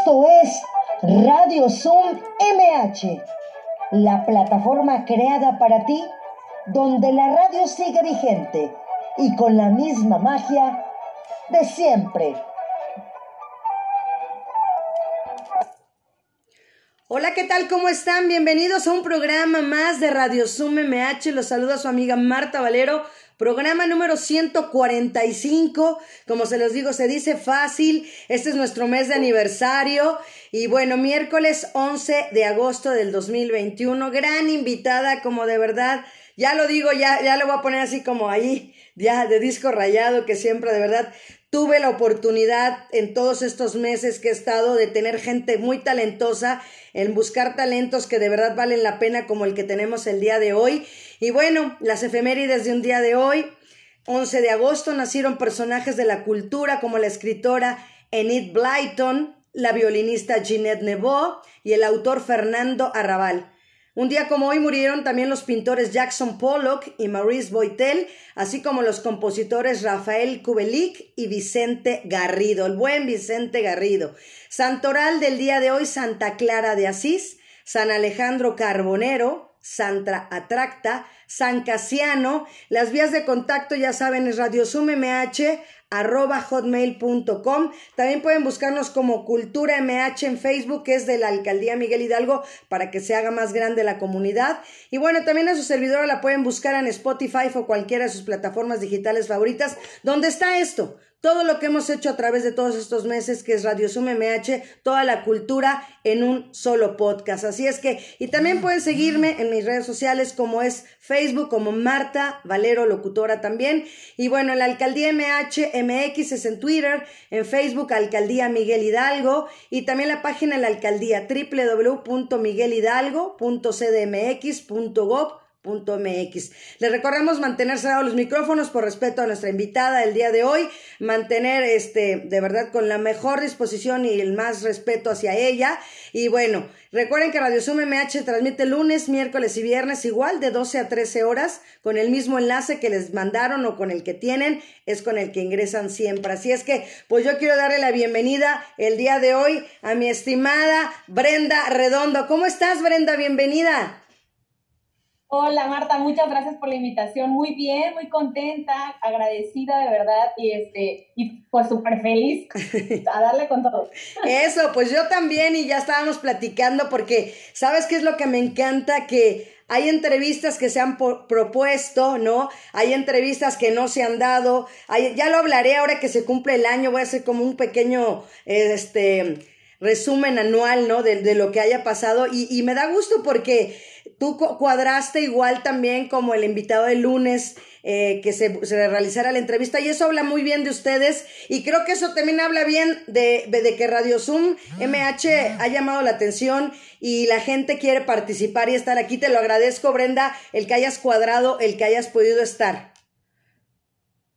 Esto es Radio Zoom MH, la plataforma creada para ti donde la radio sigue vigente y con la misma magia de siempre. Hola, ¿qué tal? ¿Cómo están? Bienvenidos a un programa más de Radio Zoom MH. Los saluda su amiga Marta Valero. Programa número 145. Como se los digo, se dice fácil. Este es nuestro mes de aniversario. Y bueno, miércoles 11 de agosto del 2021. Gran invitada, como de verdad. Ya lo digo, ya, ya lo voy a poner así como ahí, ya de disco rayado, que siempre de verdad tuve la oportunidad en todos estos meses que he estado de tener gente muy talentosa en buscar talentos que de verdad valen la pena como el que tenemos el día de hoy. Y bueno, las efemérides de un día de hoy, 11 de agosto, nacieron personajes de la cultura como la escritora Enid Blyton, la violinista Ginette Neveu y el autor Fernando Arrabal. Un día como hoy murieron también los pintores Jackson Pollock y Maurice Boitel, así como los compositores Rafael Kubelik y Vicente Garrido, el buen Vicente Garrido. Santoral del día de hoy, Santa Clara de Asís, San Alejandro Carbonero, Santa Atracta, San Casiano. Las vías de contacto ya saben es radiosumMH arroba hotmail.com. También pueden buscarnos como Cultura MH en Facebook, que es de la Alcaldía Miguel Hidalgo, para que se haga más grande la comunidad. Y bueno, también a su servidora la pueden buscar en Spotify o cualquiera de sus plataformas digitales favoritas. ¿Dónde está esto? Todo lo que hemos hecho a través de todos estos meses, que es Radio Sum MH, toda la cultura en un solo podcast. Así es que, y también pueden seguirme en mis redes sociales como es Facebook, como Marta Valero Locutora también. Y bueno, en la Alcaldía MH, MX es en Twitter, en Facebook Alcaldía Miguel Hidalgo y también la página de la Alcaldía www.miguelhidalgo.cdmx.gov .mx. Les recordamos mantener cerrados los micrófonos por respeto a nuestra invitada del día de hoy, mantener este de verdad con la mejor disposición y el más respeto hacia ella. Y bueno, recuerden que Radio Zoom MH transmite lunes, miércoles y viernes igual de 12 a 13 horas con el mismo enlace que les mandaron o con el que tienen, es con el que ingresan siempre. Así es que pues yo quiero darle la bienvenida el día de hoy a mi estimada Brenda Redondo. ¿Cómo estás Brenda? Bienvenida. Hola Marta, muchas gracias por la invitación. Muy bien, muy contenta, agradecida de verdad y este y pues súper feliz a darle con todo. Eso, pues yo también y ya estábamos platicando porque sabes qué es lo que me encanta que hay entrevistas que se han propuesto, ¿no? Hay entrevistas que no se han dado. ya lo hablaré ahora que se cumple el año, voy a hacer como un pequeño este resumen anual, ¿no? De, de lo que haya pasado y, y me da gusto porque Tú cuadraste igual también como el invitado de lunes eh, que se, se, realizara la entrevista y eso habla muy bien de ustedes y creo que eso también habla bien de, de, que Radio Zoom MH ha llamado la atención y la gente quiere participar y estar aquí. Te lo agradezco, Brenda, el que hayas cuadrado, el que hayas podido estar.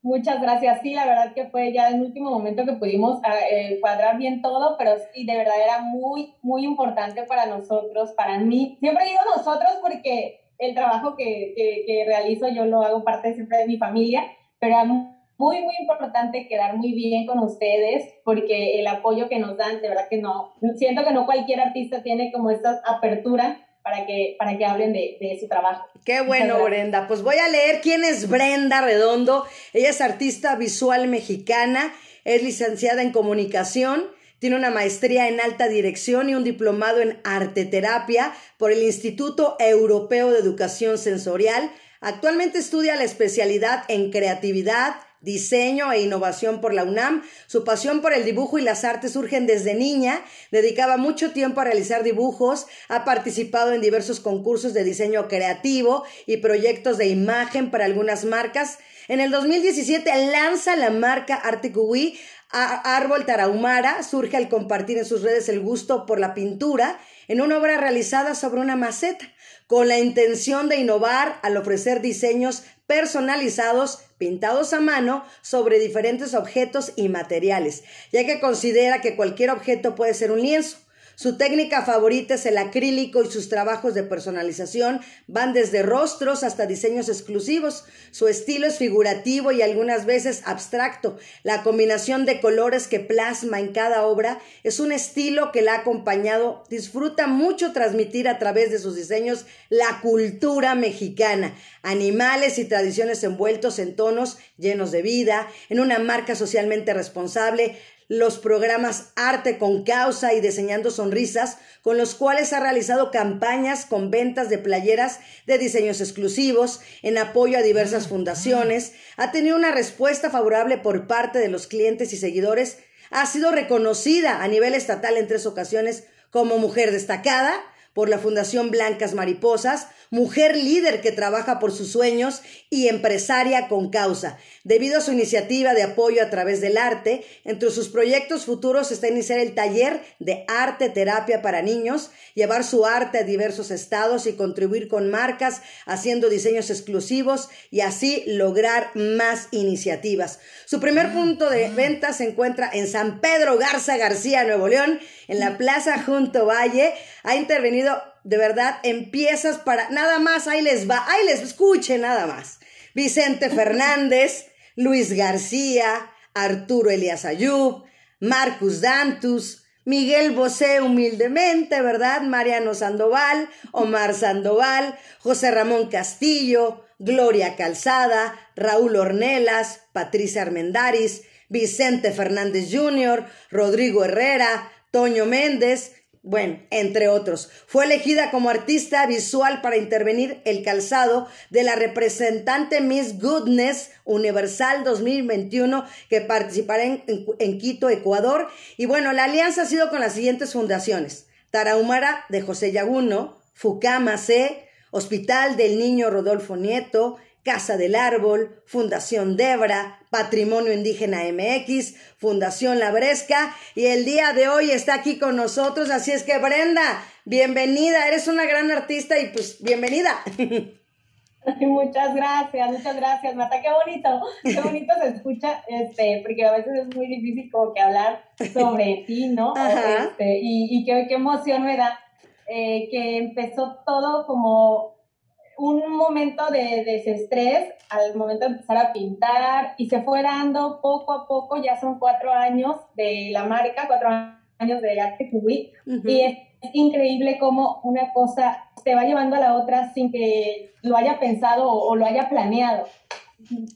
Muchas gracias. Sí, la verdad que fue ya en último momento que pudimos ah, eh, cuadrar bien todo, pero sí, de verdad era muy, muy importante para nosotros, para mí. Siempre digo nosotros porque el trabajo que, que, realizo yo lo hago parte siempre de mi familia, pero era muy, muy importante quedar muy bien con ustedes porque el apoyo que nos dan, de verdad que no, siento que no cualquier artista tiene como esta apertura para que, para que hablen de, de su trabajo. Qué bueno, Brenda. Pues voy a leer quién es Brenda Redondo. Ella es artista visual mexicana, es licenciada en comunicación, tiene una maestría en alta dirección y un diplomado en arte terapia por el Instituto Europeo de Educación Sensorial. Actualmente estudia la especialidad en creatividad, diseño e innovación por la UNAM. Su pasión por el dibujo y las artes surgen desde niña. Dedicaba mucho tiempo a realizar dibujos. Ha participado en diversos concursos de diseño creativo y proyectos de imagen para algunas marcas. En el 2017 lanza la marca Articui Árbol Tarahumara. Surge al compartir en sus redes el gusto por la pintura en una obra realizada sobre una maceta con la intención de innovar al ofrecer diseños personalizados pintados a mano sobre diferentes objetos y materiales, ya que considera que cualquier objeto puede ser un lienzo. Su técnica favorita es el acrílico y sus trabajos de personalización van desde rostros hasta diseños exclusivos. Su estilo es figurativo y algunas veces abstracto. La combinación de colores que plasma en cada obra es un estilo que la ha acompañado. Disfruta mucho transmitir a través de sus diseños la cultura mexicana, animales y tradiciones envueltos en tonos llenos de vida, en una marca socialmente responsable, los programas Arte con Causa y Diseñando Sonrisas, con los cuales ha realizado campañas con ventas de playeras de diseños exclusivos en apoyo a diversas fundaciones, ha tenido una respuesta favorable por parte de los clientes y seguidores, ha sido reconocida a nivel estatal en tres ocasiones como mujer destacada, por la Fundación Blancas Mariposas, mujer líder que trabaja por sus sueños y empresaria con causa. Debido a su iniciativa de apoyo a través del arte, entre sus proyectos futuros está iniciar el taller de arte terapia para niños, llevar su arte a diversos estados y contribuir con marcas haciendo diseños exclusivos y así lograr más iniciativas. Su primer punto de venta se encuentra en San Pedro Garza García, Nuevo León, en la Plaza Junto Valle. Ha intervenido de verdad en piezas para nada más, ahí les va, ahí les escuche nada más. Vicente Fernández, Luis García, Arturo Elias Ayub, Marcus Dantus, Miguel Bosé humildemente, ¿verdad? Mariano Sandoval, Omar Sandoval, José Ramón Castillo, Gloria Calzada, Raúl Ornelas, Patricia Armendaris, Vicente Fernández Jr., Rodrigo Herrera, Toño Méndez, bueno, entre otros. Fue elegida como artista visual para intervenir el calzado de la representante Miss Goodness Universal 2021 que participará en, Quito, Ecuador. Y bueno, la alianza ha sido con las siguientes fundaciones. Tarahumara de José Yaguno, Fucama C, Hospital del Niño Rodolfo Nieto, Casa del Árbol, Fundación Debra, Patrimonio Indígena MX, Fundación La Bresca y el día de hoy está aquí con nosotros, así es que Brenda, bienvenida, eres una gran artista y pues bienvenida. Muchas gracias, muchas gracias, Mata, qué bonito, qué bonito se escucha, este, porque a veces es muy difícil como que hablar sobre ti, ¿no? Este, y, y qué, qué emoción me da eh, que empezó todo como un momento de desestrés al momento de empezar a pintar y se fue dando poco a poco, ya son cuatro años de la marca, cuatro años de Arte Cubí y es, increíble cómo una cosa te va llevando a la otra sin que lo haya pensado o lo haya planeado.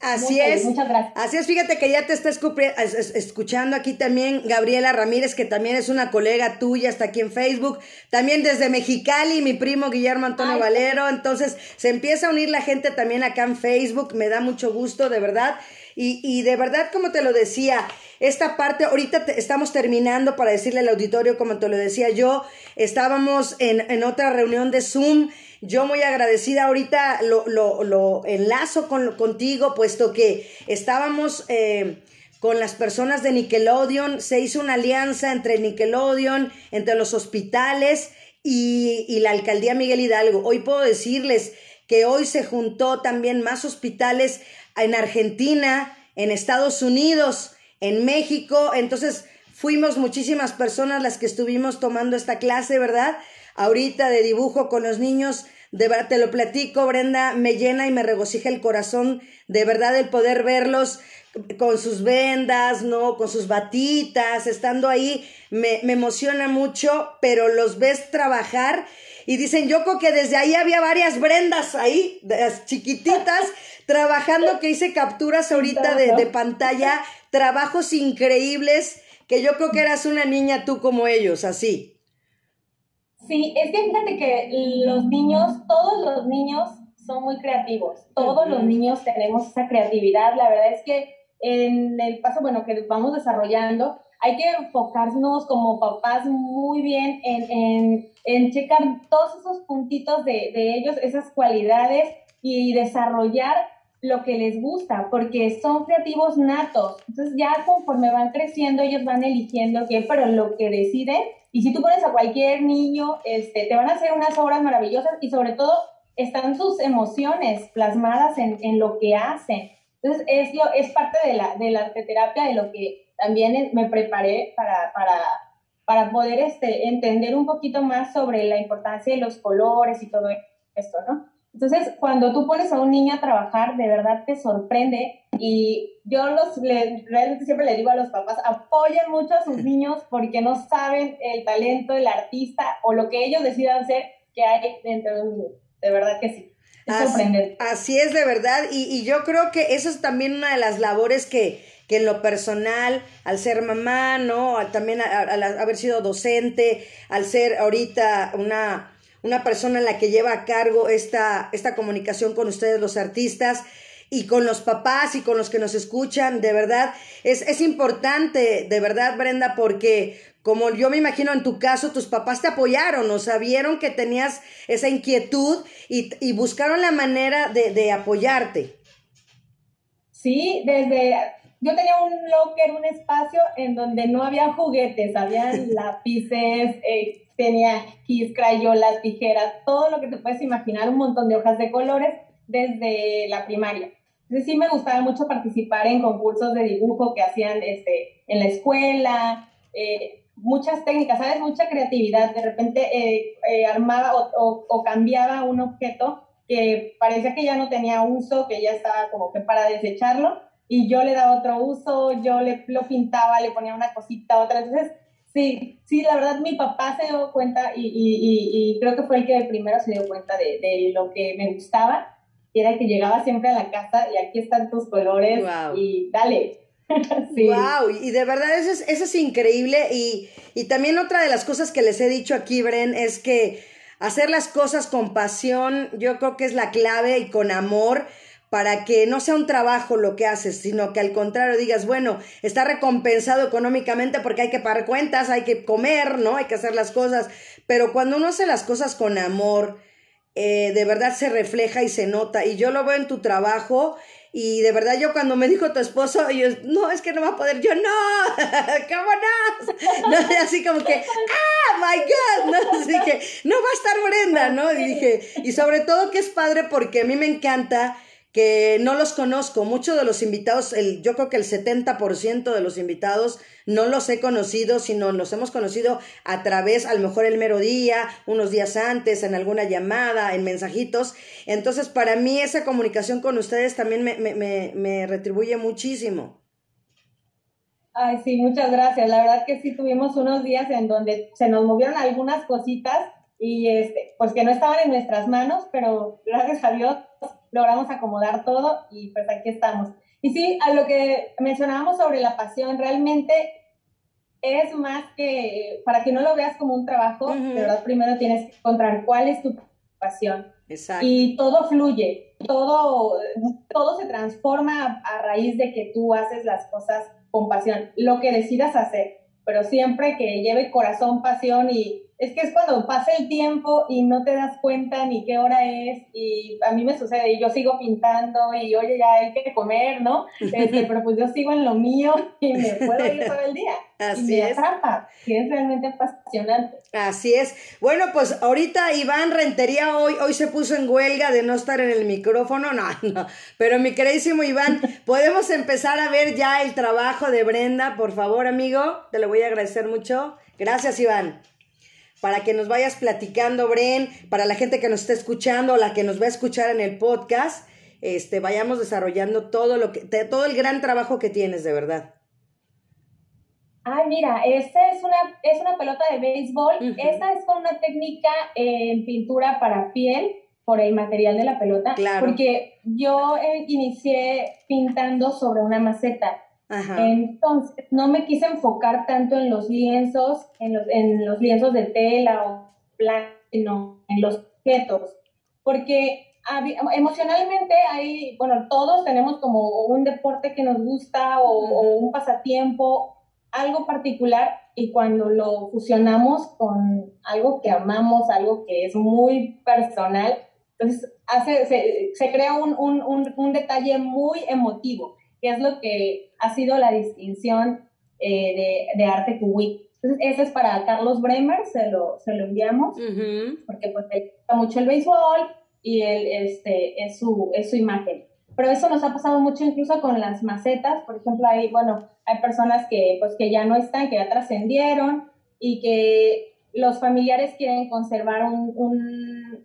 Así es. Muchas gracias. Así es, fíjate que ya te está escuchando aquí también Gabriela Ramírez, que también es una colega tuya, está aquí en Facebook. También desde Mexicali, mi primo Guillermo Antonio Valero. Entonces, se empieza a unir la gente también acá en Facebook. Me da mucho gusto, de verdad. Y, y de verdad, como te lo decía, esta parte, ahorita estamos terminando para decirle al auditorio, como te lo decía yo, estábamos en, en otra reunión de Zoom yo muy agradecida ahorita lo, lo, enlazo con, contigo, puesto que estábamos eh, con las personas de Nickelodeon, se hizo una alianza entre Nickelodeon, entre los hospitales y, y la alcaldía Miguel Hidalgo. Hoy puedo decirles que hoy se juntó también más hospitales en Argentina, en Estados Unidos, en México, entonces fuimos muchísimas personas las que estuvimos tomando esta clase, ¿verdad? ahorita de dibujo con los niños. De verdad, te lo platico, Brenda, me llena y me regocija el corazón, de verdad, el poder verlos con sus vendas, ¿no? Con sus batitas, estando ahí, me, me emociona mucho, pero los ves trabajar y dicen, yo creo que desde ahí había varias Brendas ahí, chiquititas, trabajando, que hice capturas ahorita de, de pantalla, trabajos increíbles, que yo creo que eras una niña tú como ellos, así. Sí, es que fíjate que los niños, todos los niños son muy creativos, todos los niños tenemos esa creatividad, la verdad es que en el paso, bueno, que vamos desarrollando, hay que enfocarnos como papás muy bien en, en, en checar todos esos puntitos de, de ellos, esas cualidades y desarrollar lo que les gusta, porque son creativos natos. Entonces ya conforme van creciendo, ellos van eligiendo qué, pero lo que deciden y si tú pones a cualquier niño, este, te van a hacer unas obras maravillosas y sobre todo están sus emociones plasmadas en, en lo que hacen. Entonces, es, es parte de la, de la arteterapia, de lo que también me preparé para, para, para poder este, entender un poquito más sobre la importancia de los colores y todo esto, ¿no? Entonces, cuando tú pones a un niño a trabajar, de verdad te sorprende y yo los realmente siempre le digo a los papás, apoyen mucho a sus niños porque no saben el talento del artista o lo que ellos decidan hacer que hay dentro de un niño. De verdad que sí. Es así, así, es de verdad y, y yo creo que eso es también una de las labores que, que en lo personal, al ser mamá, ¿no? también al haber sido docente, al ser ahorita una una persona en la que lleva a cargo esta, esta comunicación con ustedes, los artistas, y con los papás y con los que nos escuchan, de verdad, es, es importante, de verdad, Brenda, porque como yo me imagino en tu caso, tus papás te apoyaron, o sabieron que tenías esa inquietud y, y buscaron la manera de, de, apoyarte. Sí, desde, yo tenía un locker, un espacio en donde no había juguetes, había lápices, eh, tenía kis, crayolas, tijeras, todo lo que te puedes imaginar, un montón de hojas de colores desde la primaria. Entonces sí me gustaba mucho participar en concursos de dibujo que hacían este, en la escuela, eh, muchas técnicas, ¿sabes? Mucha creatividad. De repente eh, eh, armaba o, o, cambiaba un objeto que parecía que ya no tenía uso, que ya estaba como que para desecharlo, y yo le daba otro uso, yo le, lo pintaba, le ponía una cosita, otra. Entonces Sí, sí, la verdad mi papá se dio cuenta y, y, y, creo que fue el que primero se dio cuenta de, de, lo que me gustaba, y era que llegaba siempre a la casa y aquí están tus colores y dale. sí. Wow, y de verdad eso es, eso es increíble y, y también otra de las cosas que les he dicho aquí, Bren, es que hacer las cosas con pasión, yo creo que es la clave y con amor para que no sea un trabajo lo que haces, sino que al contrario digas, bueno, está recompensado económicamente porque hay que pagar cuentas, hay que comer, ¿no? Hay que hacer las cosas, pero cuando uno hace las cosas con amor, eh, de verdad se refleja y se nota, y yo lo veo en tu trabajo, y de verdad yo cuando me dijo tu esposo, yo, no, es que no va a poder, yo no, ¿cómo no? no así como que, ah, my God, ¿no? Así que, no va a estar Brenda, ¿no? Y dije, y sobre todo que es padre porque a mí me encanta que no los conozco. Muchos de los invitados, el, yo creo que el 70% de los invitados no los he conocido, sino los hemos conocido a través, a lo mejor el mero día, unos días antes, en alguna llamada, en mensajitos. Entonces, para mí esa comunicación con ustedes también me, me, me retribuye muchísimo. Ay, sí, muchas gracias. La verdad que sí tuvimos unos días en donde se nos movieron algunas cositas y este, pues que no estaban en nuestras manos, pero gracias a Dios logramos acomodar todo y pues aquí estamos. Y sí, a lo que mencionábamos sobre la pasión, realmente es más que, para que no lo veas como un trabajo, de verdad primero tienes que encontrar cuál es tu pasión. Exacto. Y todo fluye, todo, todo se transforma a, a raíz de que tú haces las cosas con pasión, lo que decidas hacer, pero siempre que lleve corazón, pasión y es que es cuando pasa el tiempo y no te das cuenta ni qué hora es y a mí me sucede y yo sigo pintando y oye ya hay que comer, ¿no? Este, pero pues yo sigo en lo mío y me puedo ir todo el día. Así y me es. atrapa, que es realmente apasionante. Así es. Bueno, pues ahorita Iván Rentería hoy, hoy se puso en huelga de no estar en el micrófono, no, no. Pero mi queridísimo Iván, podemos empezar a ver ya el trabajo de Brenda, por favor, amigo. Te lo voy a agradecer mucho. Gracias, Iván para que nos vayas platicando, Bren, para la gente que nos está escuchando, la que nos va a escuchar en el podcast, este, vayamos desarrollando todo lo que, todo el gran trabajo que tienes, de verdad. Ay, mira, esta es una, es una pelota de béisbol. Esta es con una técnica en pintura para piel por el material de la pelota. Claro. Porque yo eh, inicié pintando sobre una maceta. Entonces, no me quise enfocar tanto en los lienzos, en los, en los lienzos de tela o plano, en los objetos, porque emocionalmente hay, bueno, todos tenemos como un deporte que nos gusta o, un pasatiempo, algo particular, y cuando lo fusionamos con algo que amamos, algo que es muy personal, entonces hace, se, se crea un, un, un, un detalle muy emotivo que es lo que ha sido la distinción eh, de, de, Arte Kuwait. Entonces, eso es para Carlos Bremer, se lo, se lo enviamos, porque pues le gusta mucho el béisbol y él, este, es, su, es su imagen. Pero eso nos ha pasado mucho incluso con las macetas, por ejemplo, hay, bueno, hay personas que, pues, que ya no están, que ya trascendieron, y que los familiares quieren conservar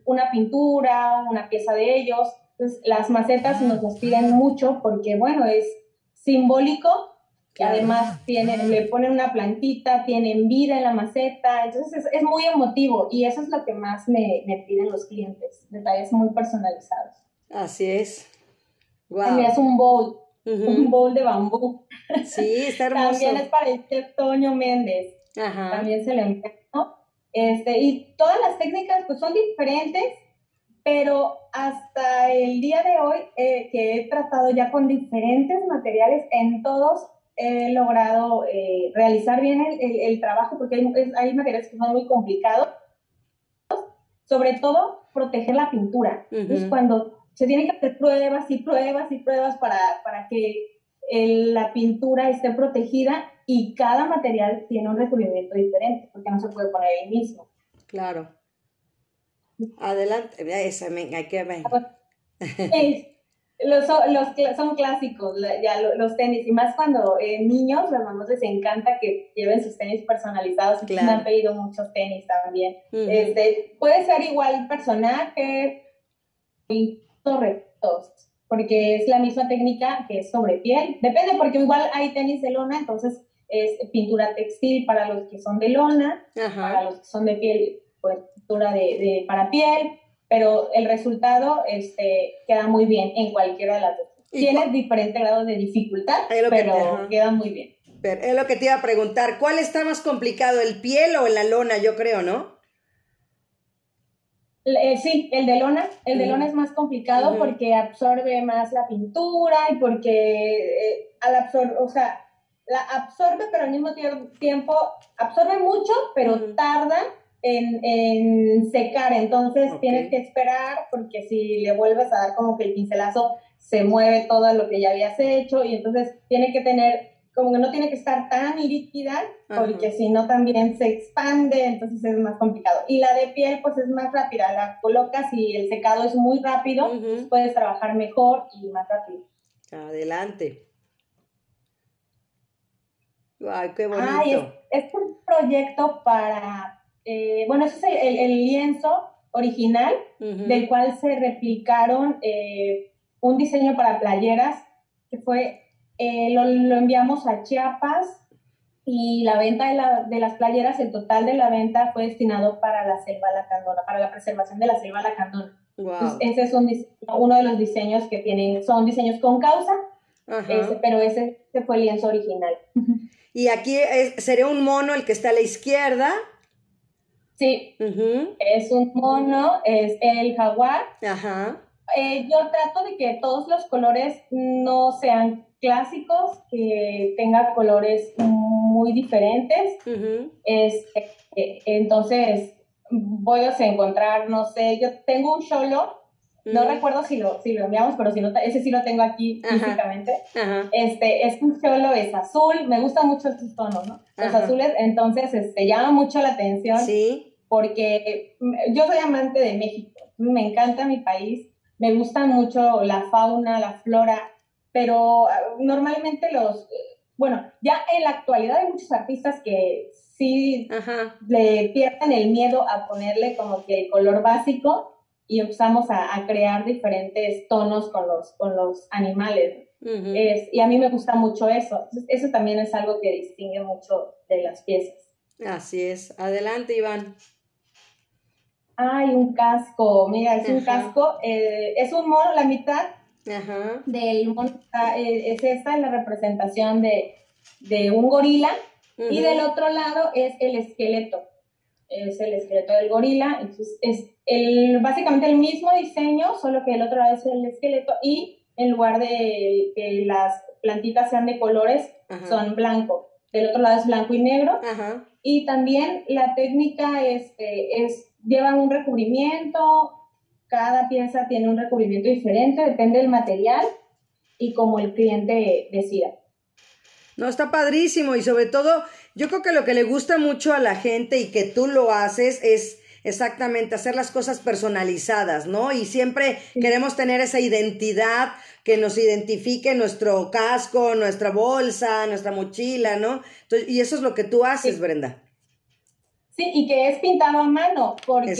una pintura, una pieza de ellos. Entonces, las macetas nos las piden mucho porque, bueno, es simbólico que además tienen, le ponen una plantita, tienen vida en la maceta, entonces es, muy emotivo y eso es lo que más me, me piden los clientes, detalles muy personalizados. Así es. También es un bowl, un bowl de bambú. Sí, está hermoso. También es para el chef Toño Méndez. Ajá. También se le envió. Este, y todas las técnicas pues son diferentes, pero hasta el día de hoy eh, que he tratado ya con diferentes materiales, en todos he logrado eh, realizar bien el, trabajo, porque hay, hay, materiales que son muy complicados, sobre todo proteger la pintura. Entonces, cuando se tienen que hacer pruebas y pruebas y pruebas para, para que la pintura esté protegida y cada material tiene un recubrimiento diferente, porque no se puede poner el mismo. Claro. Adelante, esa, hay que ver. los, los, son clásicos ya los, tenis, y más cuando eh, niños, las mamás les encanta que lleven sus tenis personalizados, me han pedido muchos tenis también. este, puede ser igual personaje, rectos, porque es la misma técnica que es sobre piel. Depende, porque igual hay tenis de lona, entonces es pintura textil para los que son de lona, para los que son de piel, pues pintura de, para piel, pero el resultado este, queda muy bien en cualquiera de las dos. Tiene diferentes grados de dificultad, pero queda muy bien. Pero es lo que te iba a preguntar, ¿cuál está más complicado, el piel o la lona? Yo creo, ¿no? Eh, sí, el de lona. El de lona es más complicado porque absorbe más la pintura y porque eh, al absorber, o sea, la absorbe, pero al mismo tiempo absorbe mucho, pero tarda en, secar. Entonces tienes que esperar porque si le vuelves a dar como que el pincelazo se mueve todo lo que ya habías hecho y entonces tiene que tener como que no tiene que estar tan líquida, porque si no también se expande, entonces es más complicado. Y la de piel, pues es más rápida, la colocas y el secado es muy rápido, puedes trabajar mejor y más rápido. Adelante. Ay, qué bonito. Ay, es, un proyecto para, eh, bueno, ese es el, lienzo original, del cual se replicaron eh, un diseño para playeras, que fue eh, lo, enviamos a Chiapas y la venta de, de, las playeras, el total de la venta fue destinado para la selva lacandona, para la preservación de la selva lacandona. ese es uno de los diseños que tienen, son diseños con causa, pero ese, fue el lienzo original. Y aquí sería un mono el que está a la izquierda. Sí, es un mono, es el jaguar. Eh, yo trato de que todos los colores no sean clásicos que tengan colores muy diferentes. Este, entonces, voy a encontrar, no sé, yo tengo un solo, no recuerdo si lo, si lo enviamos, pero si no, ese sí lo tengo aquí físicamente. Este, es un solo, es azul, me gustan mucho estos tonos, ¿no? Los azules, entonces, este, llama mucho la atención. Sí. Porque yo soy amante de México, me encanta mi país, me gusta mucho la fauna, la flora, pero ah, normalmente los, bueno, ya en la actualidad hay muchos artistas que sí le pierden el miedo a ponerle como que el color básico y empezamos a, crear diferentes tonos con los, con los animales. y a mí me gusta mucho eso. eso también es algo que distingue mucho de las piezas. Así es. Adelante, Iván. Hay un casco. Mira, es un casco. Eh, es un mono, la mitad Ajá. del eh, es esta la representación de, un gorila y del otro lado es el esqueleto es el esqueleto del gorila entonces es el, básicamente el mismo diseño solo que el otro lado es el esqueleto y en lugar de que las plantitas sean de colores son blanco del otro lado es blanco y negro y también la técnica este, es llevan un recubrimiento cada pieza tiene un recubrimiento diferente, depende del material y como el cliente decida. No, está padrísimo y sobre todo, yo creo que lo que le gusta mucho a la gente y que tú lo haces es exactamente hacer las cosas personalizadas, ¿no? Y siempre queremos tener esa identidad que nos identifique nuestro casco, nuestra bolsa, nuestra mochila, ¿no? y eso es lo que tú haces, Brenda. Sí, y que es pintado a mano, porque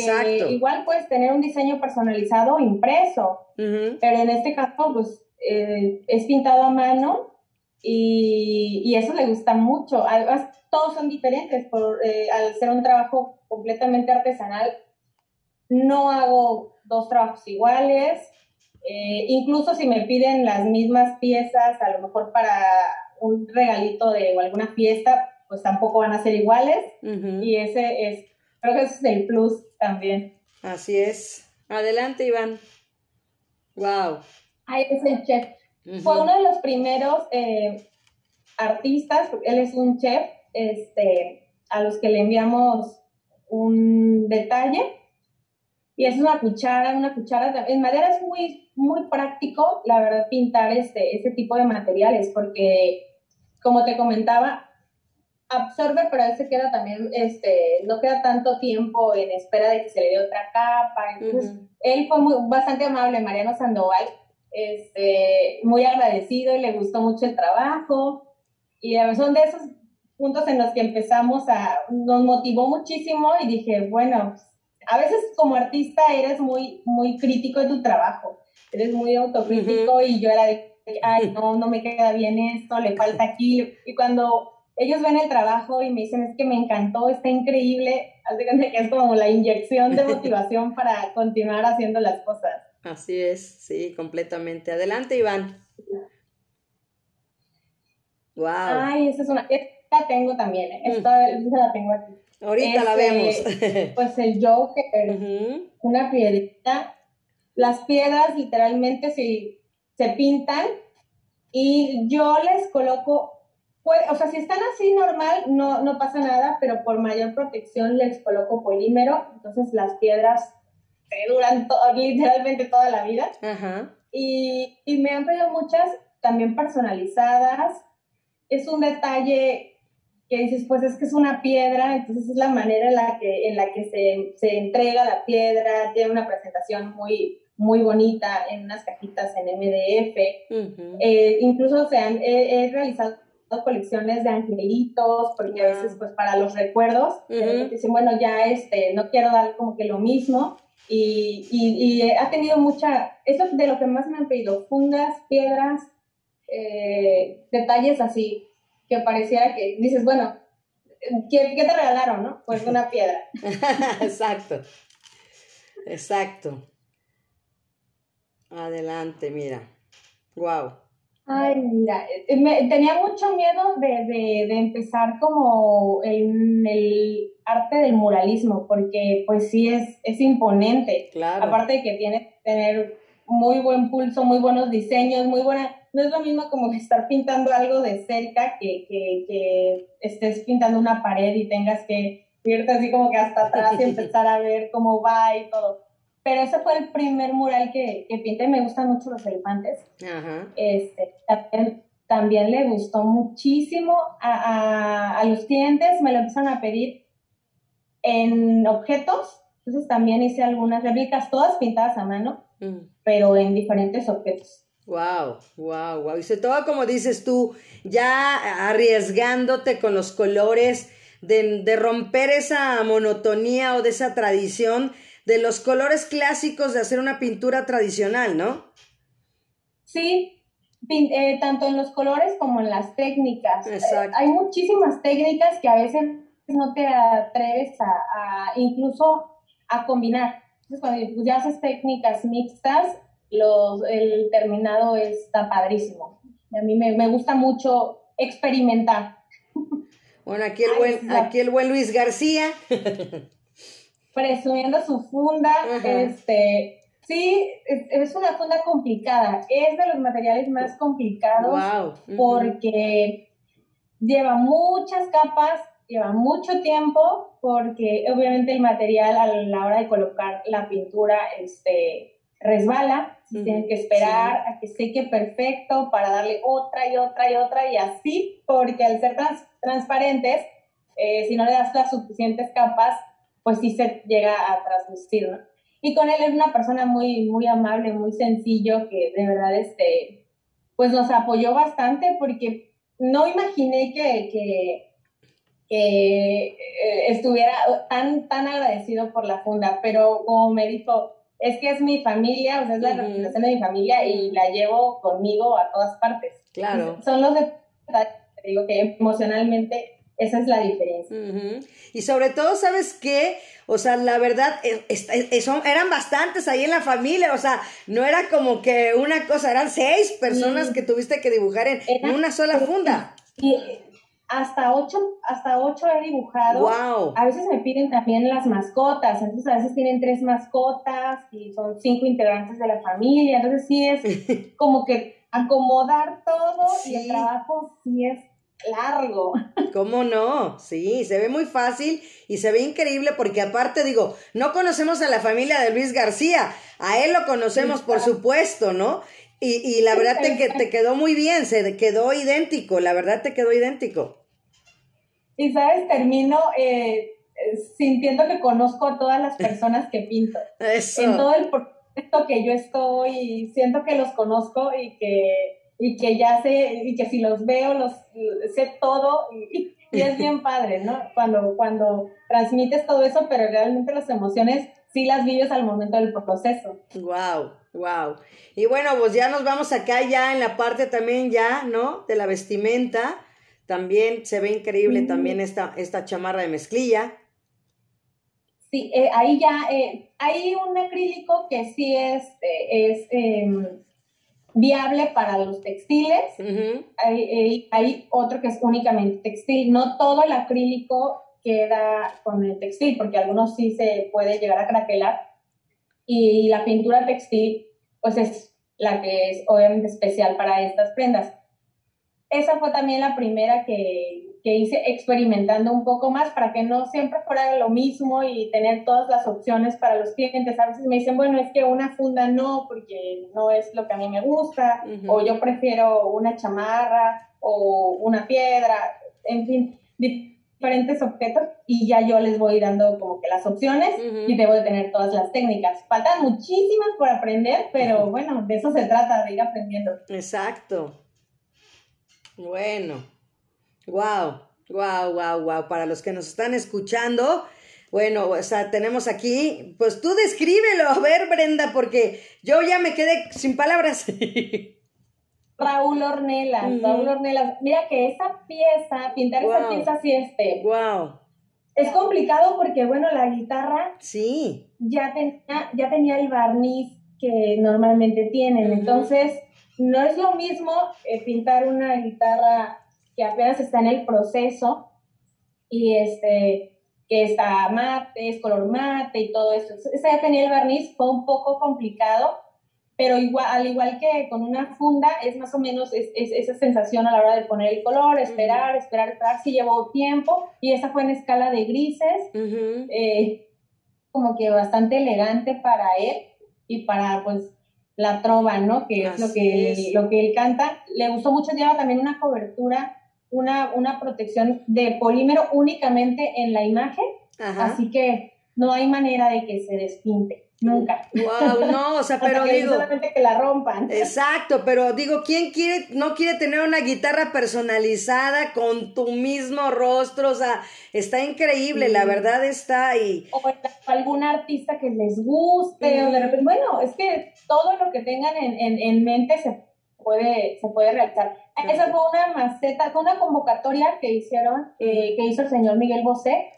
igual puedes tener un diseño personalizado impreso, pero en este caso, pues eh, es pintado a mano y, eso le gusta mucho. Además, todos son diferentes, por, eh, al ser un trabajo completamente artesanal, no hago dos trabajos iguales, eh, incluso si me piden las mismas piezas, a lo mejor para un regalito de alguna fiesta, pues tampoco van a ser iguales. Y ese es, creo que ese es el plus también. Así es. Adelante, Iván. Wow. Ahí es el chef. Fue uno de los primeros eh, artistas, él es un chef, este, a los que le enviamos un detalle. Y es una cuchara, una cuchara. En madera es muy, muy práctico, la verdad, pintar este, este tipo de materiales, porque, como te comentaba, absorbe, pero él se queda también, este, no queda tanto tiempo en espera de que se le dé otra capa. Entonces, él fue muy, bastante amable, Mariano Sandoval, este, muy agradecido y le gustó mucho el trabajo. Y son de esos puntos en los que empezamos a, nos motivó muchísimo y dije, bueno, a veces como artista eres muy, muy crítico de tu trabajo, eres muy autocrítico y yo era de, ay, no, no me queda bien esto, le falta aquí. Y cuando ellos ven el trabajo y me dicen, es que me encantó, está increíble, hace que es como la inyección de motivación para continuar haciendo las cosas. Así es, sí, completamente. Adelante, Iván. Wow. Ay, esa es una, esta tengo también, ¿eh? esta, la tengo aquí. Ahorita la vemos. pues el Joker, una piedrita. Las piedras literalmente se, se pintan y yo les coloco pues, o sea, si están así normal, no, no pasa nada, pero por mayor protección les coloco polímero, entonces las piedras se duran literalmente toda la vida. Y, y, me han pedido muchas también personalizadas. Es un detalle que dices, pues es que es una piedra, entonces es la manera en la que, en la que se, se entrega la piedra, tiene una presentación muy, muy bonita en unas cajitas en MDF. Eh, incluso se han, he realizado colecciones de angelitos, porque a veces pues para los recuerdos, dicen, bueno, ya este, no quiero dar como que lo mismo. Y, y, ha tenido mucha, eso de lo que más me han pedido, fundas, piedras, eh, detalles así, que pareciera que dices, bueno, ¿qué, ¿qué, te regalaron, no? Pues una piedra. exacto, exacto. Adelante, mira. Wow. Ay, mira, eh, me, tenía mucho miedo de, empezar como en el arte del muralismo, porque pues sí es, es imponente. Claro. Aparte de que tiene que tener muy buen pulso, muy buenos diseños, muy buena... No es lo mismo como estar pintando algo de cerca que, que, que estés pintando una pared y tengas que irte así como que hasta atrás y empezar a ver cómo va y todo. Pero ese fue el primer mural que, que pinté. Me gustan mucho los elefantes. Este, también, le gustó muchísimo a, a, los clientes. Me lo empezaron a pedir en objetos. Entonces también hice algunas réplicas, todas pintadas a mano, mm. pero en diferentes objetos. Wow, wow, wow. Y se todo como dices tú, ya arriesgándote con los colores, de, de romper esa monotonía o de esa tradición de los colores clásicos de hacer una pintura tradicional, ¿no? Sí, eh, tanto en los colores como en las técnicas. Eh, Exacto. hay muchísimas técnicas que a veces no te atreves a, incluso a combinar. Entonces, cuando ya haces técnicas mixtas, los, el terminado está padrísimo. A mí me, gusta mucho experimentar. Bueno, aquí el, buen, aquí el buen Luis García. presumiendo su funda. Este, sí, es, una funda complicada. Es de los materiales más complicados porque lleva muchas capas, lleva mucho tiempo, porque obviamente el material a la hora de colocar la pintura este, resbala. Tienes que esperar a que seque perfecto para darle otra y otra y otra y así, porque al ser transparentes, eh, si no le das las suficientes capas, pues sí se llega a transmitir, ¿no? Y con él es una persona muy, muy amable, muy sencillo, que de verdad, este, pues nos apoyó bastante porque no imaginé que, que, que eh, estuviera tan, tan agradecido por la funda, pero como me dijo, es que es mi familia, o sea, es la representación de mi familia y la llevo conmigo a todas partes. Claro. Son los de, digo que emocionalmente esa es la diferencia. Y sobre todo, ¿sabes qué? O sea, la verdad, eh, eh, eran bastantes ahí en la familia, o sea, no era como que una cosa, eran seis personas que tuviste que dibujar en, una sola funda. Y hasta ocho, hasta ocho he dibujado. Wow. A veces me piden también las mascotas, entonces a veces tienen tres mascotas y son cinco integrantes de la familia, entonces sí es como que acomodar todo y el trabajo sí es largo. ¿Cómo no? Sí, se ve muy fácil y se ve increíble porque aparte digo, no conocemos a la familia de Luis García, a él lo conocemos por supuesto, ¿no? Y, y la verdad te, que te quedó muy bien, se quedó idéntico, la verdad te quedó idéntico. Y sabes, termino eh, sintiendo que conozco a todas las personas que pinto. Eso. En todo el proyecto que yo estoy, siento que los conozco y que y que ya sé, y que si los veo, los sé todo, y, es bien padre, ¿no? Cuando, cuando transmites todo eso, pero realmente las emociones sí las vives al momento del proceso. Wow, wow. Y bueno, pues ya nos vamos acá ya en la parte también ya, ¿no? De la vestimenta. También se ve increíble también esta, esta chamarra de mezclilla. Sí, eh, ahí ya eh, hay un acrílico que sí es, eh, es em, viable para los textiles. hay, hay, otro que es únicamente textil. No todo el acrílico queda con el textil, porque algunos sí se puede llegar a craquelar. Y la pintura textil, pues es la que es obviamente especial para estas prendas. Esa fue también la primera que, que hice experimentando un poco más para que no siempre fuera lo mismo y tener todas las opciones para los clientes. A veces me dicen, bueno, es que una funda no, porque no es lo que a mí me gusta, o yo prefiero una chamarra o una piedra, en fin, diferentes objetos y ya yo les voy dando como que las opciones y debo de tener todas las técnicas. Faltan muchísimas por aprender, pero bueno, de eso se trata, de ir aprendiendo. Exacto. Bueno, Wow, wow, wow, wow. Para los que nos están escuchando, bueno, o sea, tenemos aquí, pues tú descríbelo, a ver, Brenda, porque yo ya me quedé sin palabras. Raúl Ornelas, Raúl Ornelas. Mira que esa pieza, pintar esa pieza así este. Wow. Es complicado porque, bueno, la guitarra. Sí. Ya tenía, ya tenía el barniz que normalmente tienen. Entonces, no es lo mismo eh, pintar una guitarra que apenas está en el proceso y este que está mate, es color mate y todo eso. Esa ya tenía el barniz, fue un poco complicado, pero igual, al igual que con una funda, es más o menos es, esa sensación a la hora de poner el color, esperar, esperar, esperar, si llevó tiempo, y esa fue en escala de grises, eh, como que bastante elegante para él y para pues la trova, ¿no? Que es lo que, lo que él canta. Le gustó mucho, lleva también una cobertura una, una protección de polímero únicamente en la imagen, así que no hay manera de que se despinte. Nunca. Wow, no, o sea, pero que digo. Solamente que la rompan. Exacto, pero digo, ¿quién quiere, no quiere tener una guitarra personalizada con tu mismo rostro? O sea, está increíble, la verdad está ahí. O algún artista que les guste, o de repente, bueno, es que todo lo que tengan en, en, en mente se puede, se puede realizar. Esa fue una maceta, fue una convocatoria que hicieron, eh, que hizo el señor Miguel Bosé,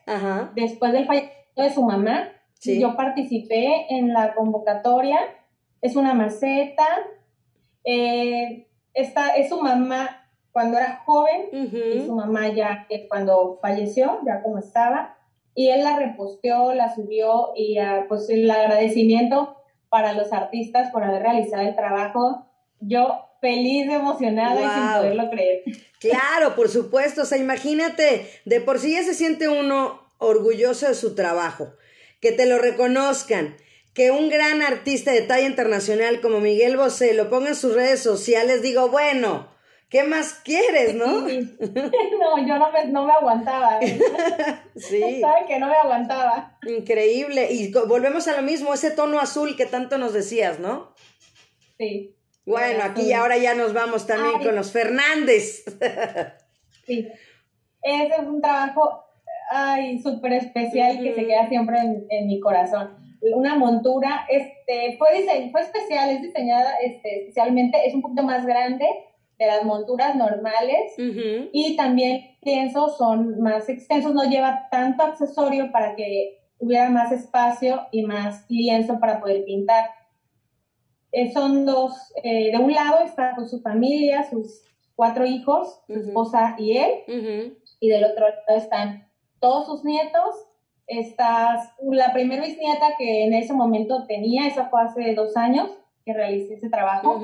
después del fallecimiento de su mamá. Yo participé en la convocatoria, es una maceta, eh, esta, es su mamá cuando era joven y su mamá ya cuando falleció, ya como estaba, y él la reposteó, la subió y uh, pues el agradecimiento para los artistas por haber realizado el trabajo. Yo feliz, emocionada y sin poderlo creer. Claro, por supuesto. O sea, imagínate, de por sí ya se siente uno orgulloso de su trabajo, que te lo reconozcan, que un gran artista de talla internacional como Miguel Bosé lo ponga en sus redes sociales, digo, bueno, ¿qué más quieres, no? no, yo no me, no me aguantaba. sí. ¿Sabes que no me aguantaba? Increíble. Y volvemos a lo mismo, ese tono azul que tanto nos decías, ¿no? Sí. Bueno, aquí ahora ya nos vamos también con los Fernández. sí. Ese es un trabajo ay, súper especial que se queda siempre en, mi corazón. Una montura, este, fue, dise fue especial, es diseñada este, especialmente, es un poquito más grande de las monturas normales y también pienso son más extensos, no lleva tanto accesorio para que hubiera más espacio y más lienzo para poder pintar. Eh, son dos, eh, de un lado está con su familia, sus cuatro hijos, su esposa y él, y del otro lado están todos sus nietos. Está la primera bisnieta que en ese momento tenía, esa fue hace dos años que realicé ese trabajo.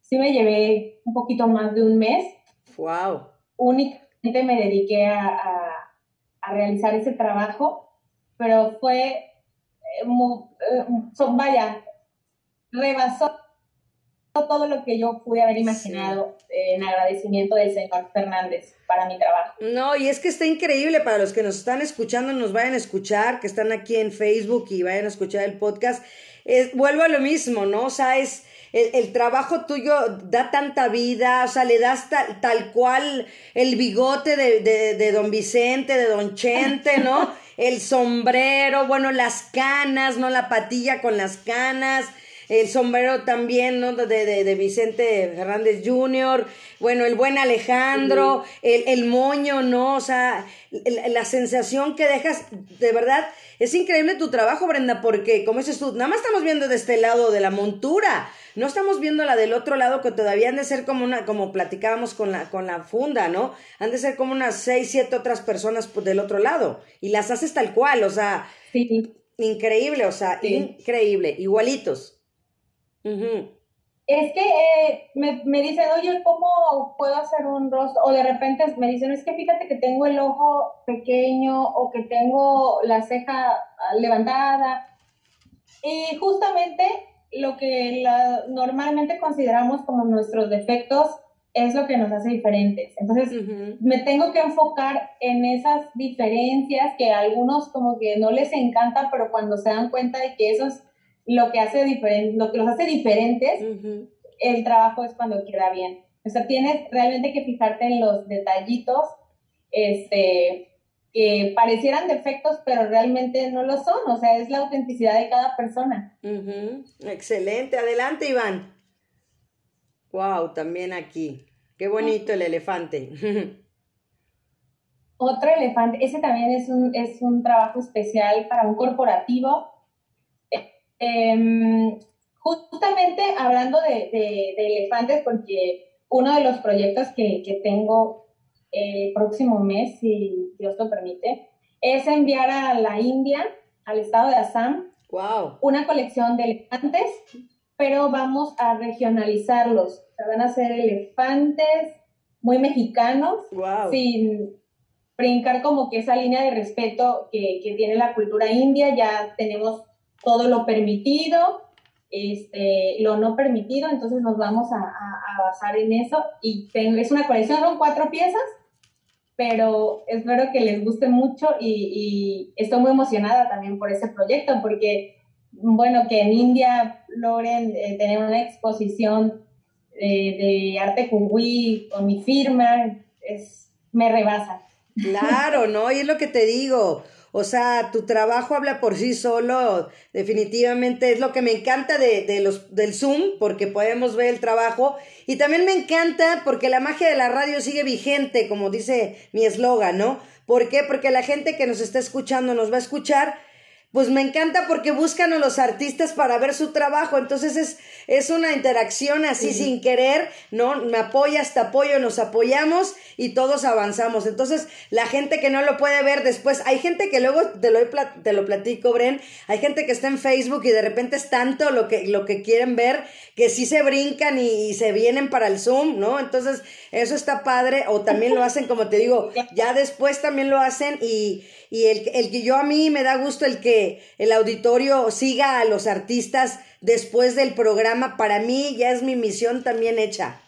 Sí me llevé un poquito más de un mes. ¡Wow! Únicamente me dediqué a, realizar ese trabajo, pero fue, eh, eh, son, vaya, rebasó todo lo que yo pude haber imaginado en agradecimiento del señor Fernández para mi trabajo. No, y es que está increíble para los que nos están escuchando, nos vayan a escuchar, que están aquí en Facebook y vayan a escuchar el podcast. Es, vuelvo a lo mismo, ¿no? O sea, es el, trabajo tuyo da tanta vida, o sea, le das tal, cual el bigote de, de, de don Vicente, de don Chente, ¿no? el sombrero, bueno, las canas, ¿no? La patilla con las canas el sombrero también, ¿no? De, de, de Vicente Fernández Jr., bueno, el buen Alejandro, el, el, moño, ¿no? O sea, la, sensación que dejas, de verdad, es increíble tu trabajo, Brenda, porque, como dices tú, nada más estamos viendo de este lado de la montura, no estamos viendo la del otro lado que todavía han de ser como una, como platicábamos con la, con la funda, ¿no? Han de ser como unas seis, siete otras personas pues, del otro lado, y las haces tal cual, o sea, increíble, o sea, increíble, igualitos. Es que eh, me, me, dicen, oye, ¿cómo puedo hacer un rostro? O de repente me dicen, es que fíjate que tengo el ojo pequeño o que tengo la ceja levantada. Y justamente lo que normalmente consideramos como nuestros defectos es lo que nos hace diferentes. Entonces, me tengo que enfocar en esas diferencias que a algunos como que no les encanta, pero cuando se dan cuenta de que esos lo que hace diferente, lo que los hace diferentes, el trabajo es cuando queda bien. O sea, tienes realmente que fijarte en los detallitos, este, que parecieran defectos, pero realmente no lo son. O sea, es la autenticidad de cada persona. Excelente. Adelante, Iván. Wow, también aquí. Qué bonito el elefante. Otro elefante, ese también es un, es un trabajo especial para un corporativo Em, justamente hablando de, elefantes, porque uno de los proyectos que, tengo el próximo mes, si Dios lo permite, es enviar a la India, al estado de Assam, una colección de elefantes, pero vamos a regionalizarlos. van a ser elefantes muy mexicanos, sin brincar como que esa línea de respeto que, que tiene la cultura india. Ya tenemos todo lo permitido, este, lo no permitido, entonces nos vamos a, basar en eso y es una colección, son cuatro piezas, pero espero que les guste mucho y, estoy muy emocionada también por ese proyecto porque, bueno, que en India logren eh, tener una exposición de, de arte kuwi con mi firma, es, me rebasa. Claro, ¿no? Y es lo que te digo. O sea, tu trabajo habla por sí solo, definitivamente es lo que me encanta de, de, los, del Zoom, porque podemos ver el trabajo. Y también me encanta porque la magia de la radio sigue vigente, como dice mi eslogan, ¿no? ¿Por qué? Porque la gente que nos está escuchando nos va a escuchar pues me encanta porque buscan a los artistas para ver su trabajo. Entonces es, es una interacción así sin querer, ¿no? Me apoyas, te apoyo, nos apoyamos y todos avanzamos. Entonces la gente que no lo puede ver después, hay gente que luego te lo, te lo platico, Bren, hay gente que está en Facebook y de repente es tanto lo que, lo que quieren ver que sí se brincan y, y se vienen para el Zoom, ¿no? Entonces eso está padre. O también lo hacen, como te digo, ya después también lo hacen y y el, el que yo a mí me da gusto el que el auditorio siga a los artistas después del programa, para mí ya es mi misión también hecha.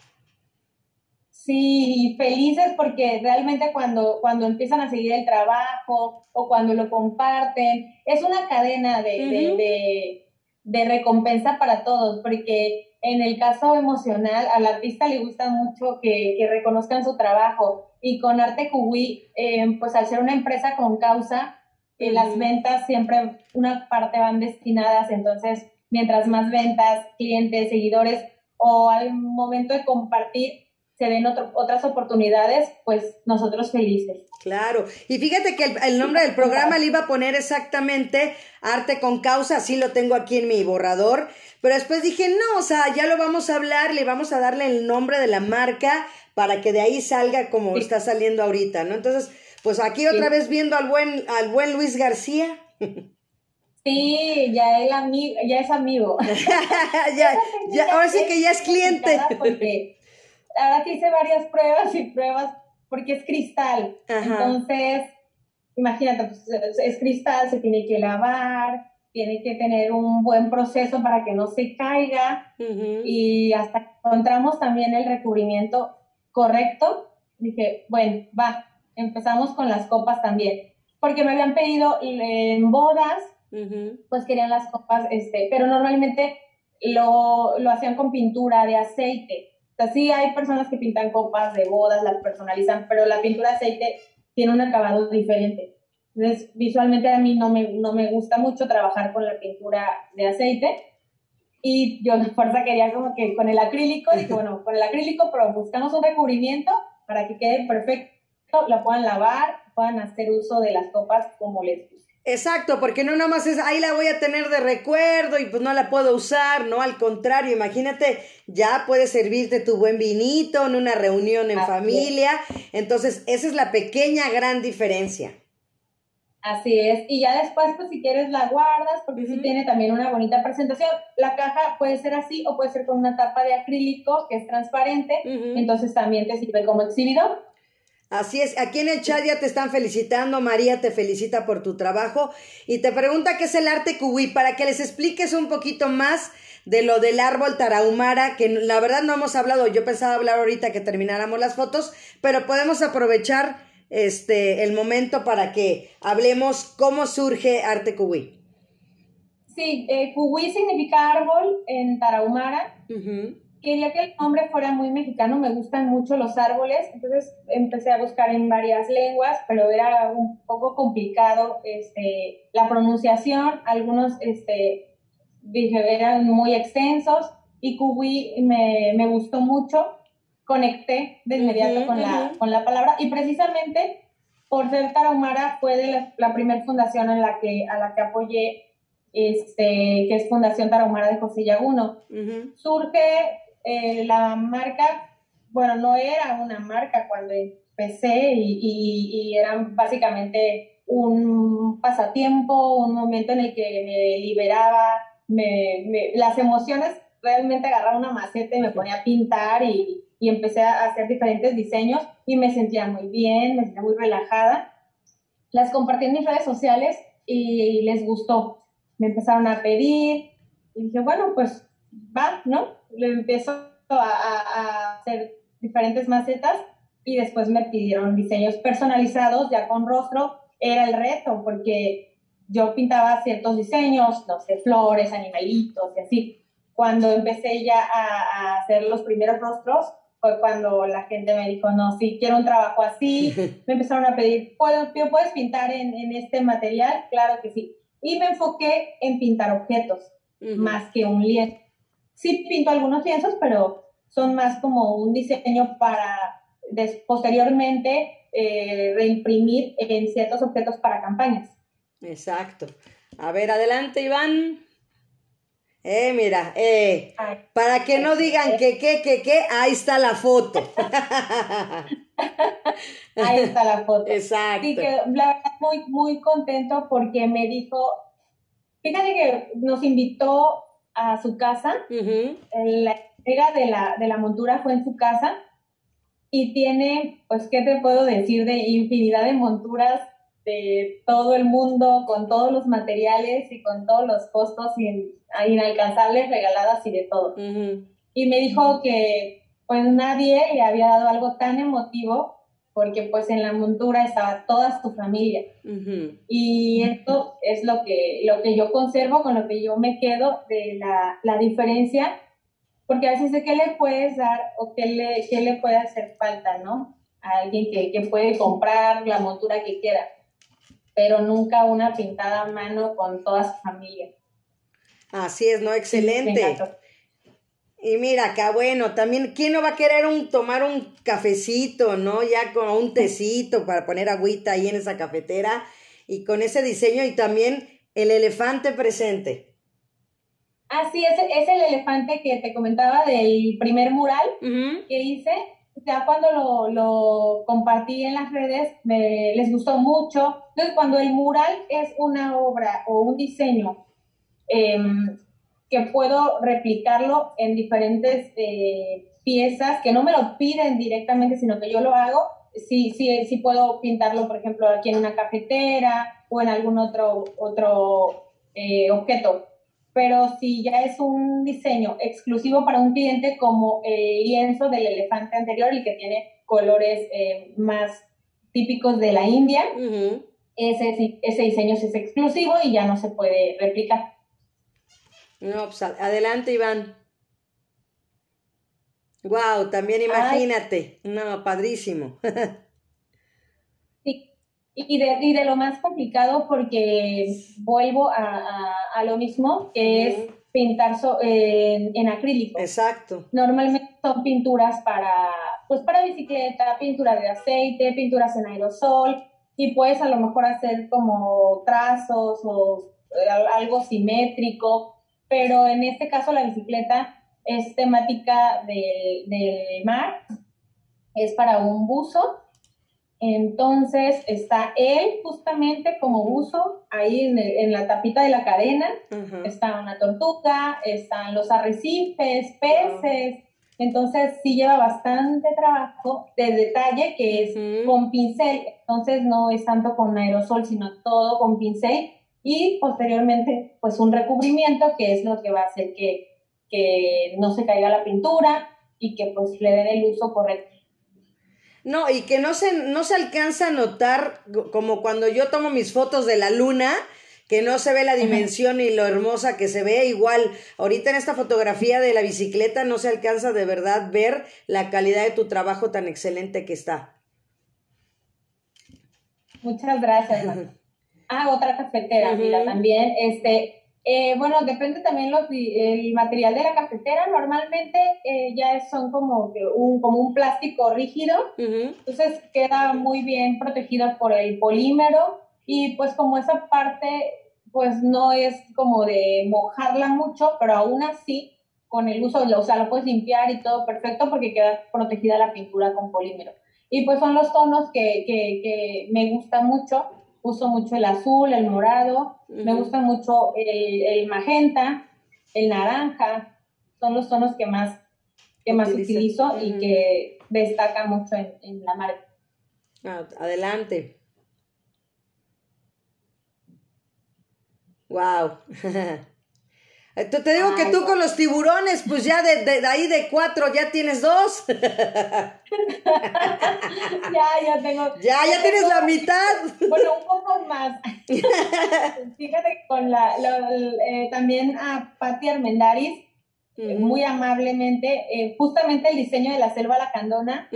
Sí, felices porque realmente cuando, cuando empiezan a seguir el trabajo o cuando lo comparten, es una cadena de, de, recompensa para todos, porque en el caso emocional al artista le gusta mucho que, que reconozcan su trabajo y con Arte Cubí, eh, pues al ser una empresa con causa, eh, las ventas siempre, una parte van destinadas, entonces mientras más ventas, clientes, seguidores o al momento de compartir se den otras oportunidades, pues nosotros felices. Claro, y fíjate que el, nombre del programa le iba a poner exactamente Arte con Causa, así lo tengo aquí en mi borrador, pero después dije, no, o sea, ya lo vamos a hablar, le vamos a darle el nombre de la marca para que de ahí salga como está saliendo ahorita, ¿no? Entonces, pues aquí otra vez viendo al buen, al buen Luis García. Sí, ya, él amigo, ya es amigo. ya, ya, ahora sí que ya es cliente. Porque ahora hice varias pruebas y pruebas porque es cristal. Entonces, imagínate, pues, es cristal, se tiene que lavar, tiene que tener un buen proceso para que no se caiga y hasta encontramos también el recubrimiento correcto. Dije, bueno, va, empezamos con las copas también, porque me habían pedido en bodas, pues querían las copas, este, pero normalmente lo, lo hacían con pintura de aceite. O sea, sí hay personas que pintan copas de bodas, las personalizan, pero la pintura de aceite tiene un acabado diferente. Entonces, visualmente a mí no me, no me gusta mucho trabajar con la pintura de aceite. Y yo de fuerza quería como que con el acrílico, dije, bueno, con el acrílico, pero buscamos un recubrimiento para que quede perfecto, la puedan lavar, puedan hacer uso de las copas como les guste. Exacto, porque no nada más es ahí la voy a tener de recuerdo y pues no la puedo usar, no, al contrario, imagínate, ya puedes servirte tu buen vinito en una reunión en familia, entonces esa es la pequeña gran diferencia. Así es, y ya después, pues si quieres la guardas, porque sí tiene también una bonita presentación. La caja puede ser así o puede ser con una tapa de acrílico que es transparente, entonces también te sirve como exhibidor. Así es, aquí en el chat ya te están felicitando, María te felicita por tu trabajo. Y te pregunta qué es el arte cubí, para que les expliques un poquito más de lo del árbol tarahumara, que la verdad no hemos hablado, yo pensaba hablar ahorita que termináramos las fotos, pero podemos aprovechar este el momento para que hablemos cómo surge arte cubí. Sí, eh, significa árbol en tarahumara. Quería que el nombre fuera muy mexicano, me gustan mucho los árboles, entonces empecé a buscar en varias lenguas, pero era un poco complicado este, la pronunciación, algunos este, dije, eran muy extensos y Kuwi me, me gustó mucho, conecté de inmediato con, la, con la palabra. Y precisamente por ser tarahumara fue de la, primera fundación en la que, a la que apoyé, este, que es Fundación Tarahumara de José Yaguno. Surge eh, la marca, bueno, no era una marca cuando empecé y, y, era básicamente un pasatiempo, un momento en el que me liberaba, me, las emociones, realmente agarraba una maceta y me ponía a pintar y, y empecé a hacer diferentes diseños y me sentía muy bien, me sentía muy relajada. Las compartí en mis redes sociales y les gustó. Me empezaron a pedir y dije, bueno, pues va, ¿no? le empezó a, a, hacer diferentes macetas y después me pidieron diseños personalizados ya con rostro. Era el reto porque yo pintaba ciertos diseños, no sé, flores, animalitos y así. Cuando empecé ya a, hacer los primeros rostros, fue cuando la gente me dijo, no, sí, quiero un trabajo así. Me empezaron a pedir, ¿puedes pintar en, en este material? Claro que sí. Y me enfoqué en pintar objetos, más que un lienzo sí pinto algunos lienzos, pero son más como un diseño para posteriormente eh, reimprimir en ciertos objetos para campañas. Exacto. A ver, adelante, Iván. Eh, mira, eh, para que no digan que, que, que, que, ahí está la foto. ahí está la foto. Exacto. Sí, que la verdad muy, muy contento porque me dijo, fíjate que nos invitó a su casa. La entrega de la, de la montura fue en su casa y tiene, pues, ¿qué te puedo decir? De infinidad de monturas de todo el mundo, con todos los materiales y con todos los costos inalcanzables, regaladas y de todo. Y me dijo que pues nadie le había dado algo tan emotivo porque pues en la montura estaba toda tu familia. Y esto es lo que, lo que yo conservo, con lo que yo me quedo de la, la diferencia, porque a veces de qué le puedes dar o qué le, qué le puede hacer falta, ¿no? a alguien que, que puede comprar la montura que quiera, pero nunca una pintada a mano con toda su familia. Así es, ¿no? Excelente. Y mira, acá bueno, también, ¿quién no va a querer un, tomar un cafecito, ¿no? Ya con un tecito para poner agüita ahí en esa cafetera y con ese diseño y también el elefante presente. Ah, sí, es, es el elefante que te comentaba del primer mural que hice. Ya cuando lo, lo, compartí en las redes, me, les gustó mucho. Entonces, cuando el mural es una obra o un diseño em, que puedo replicarlo en diferentes eh, piezas, que no me lo piden directamente, sino que yo lo hago, sí, sí, sí puedo pintarlo, por ejemplo, aquí en una cafetera o en algún otro, otro eh, objeto. Pero si ya es un diseño exclusivo para un cliente como el lienzo del elefante anterior, el que tiene colores eh, más típicos de la India, ese, ese diseño es exclusivo y ya no se puede replicar. No, pues adelante, Iván. Wow, también imagínate. No, padrísimo. Y de, y de lo más complicado porque vuelvo a, a, lo mismo, que es pintar en, acrílico. Exacto. Normalmente son pinturas para, pues para bicicleta, pintura de aceite, pinturas en aerosol, y puedes a lo mejor hacer como trazos o eh, algo simétrico, pero en este caso la bicicleta es temática del, mar, es para un buzo. Entonces está él justamente como buzo ahí en, la tapita de la cadena. Está una tortuga, están los arrecifes, peces. Entonces sí lleva bastante trabajo de detalle que es con pincel. Entonces no es tanto con aerosol, sino todo con pincel y posteriormente pues un recubrimiento que es lo que va a hacer que, no se caiga la pintura y que pues le den el uso correcto. No, y que no se, no se alcanza a notar como cuando yo tomo mis fotos de la luna, que no se ve la dimensión y lo hermosa que se ve. Igual, ahorita en esta fotografía de la bicicleta no se alcanza de verdad ver la calidad de tu trabajo tan excelente que está. Muchas gracias. Ah, otra cafetera, mira, también, este, eh, bueno, depende también los, el material de la cafetera, normalmente eh, ya son como, un, como un plástico rígido, entonces queda muy bien protegida por el polímero. Y pues como esa parte pues no es como de mojarla mucho, pero aún así con el uso, o sea, lo puedes limpiar y todo perfecto porque queda protegida la pintura con polímero. Y pues son los tonos que, que, que me gusta mucho uso mucho el azul, el morado, me gusta mucho el, magenta, el naranja, son los tonos que más, que más utilizo y que destaca mucho en, la marca. Ah, adelante. Wow. Eh, te digo que tú con los tiburones, pues ya de, de, ahí de cuatro ya tienes dos. ya, ya tengo. Ya, ya tienes la mitad. Bueno, un poco más. Fíjate con la, eh, también a Patti Armendaris, eh, muy amablemente, justamente el diseño de la selva lacandona,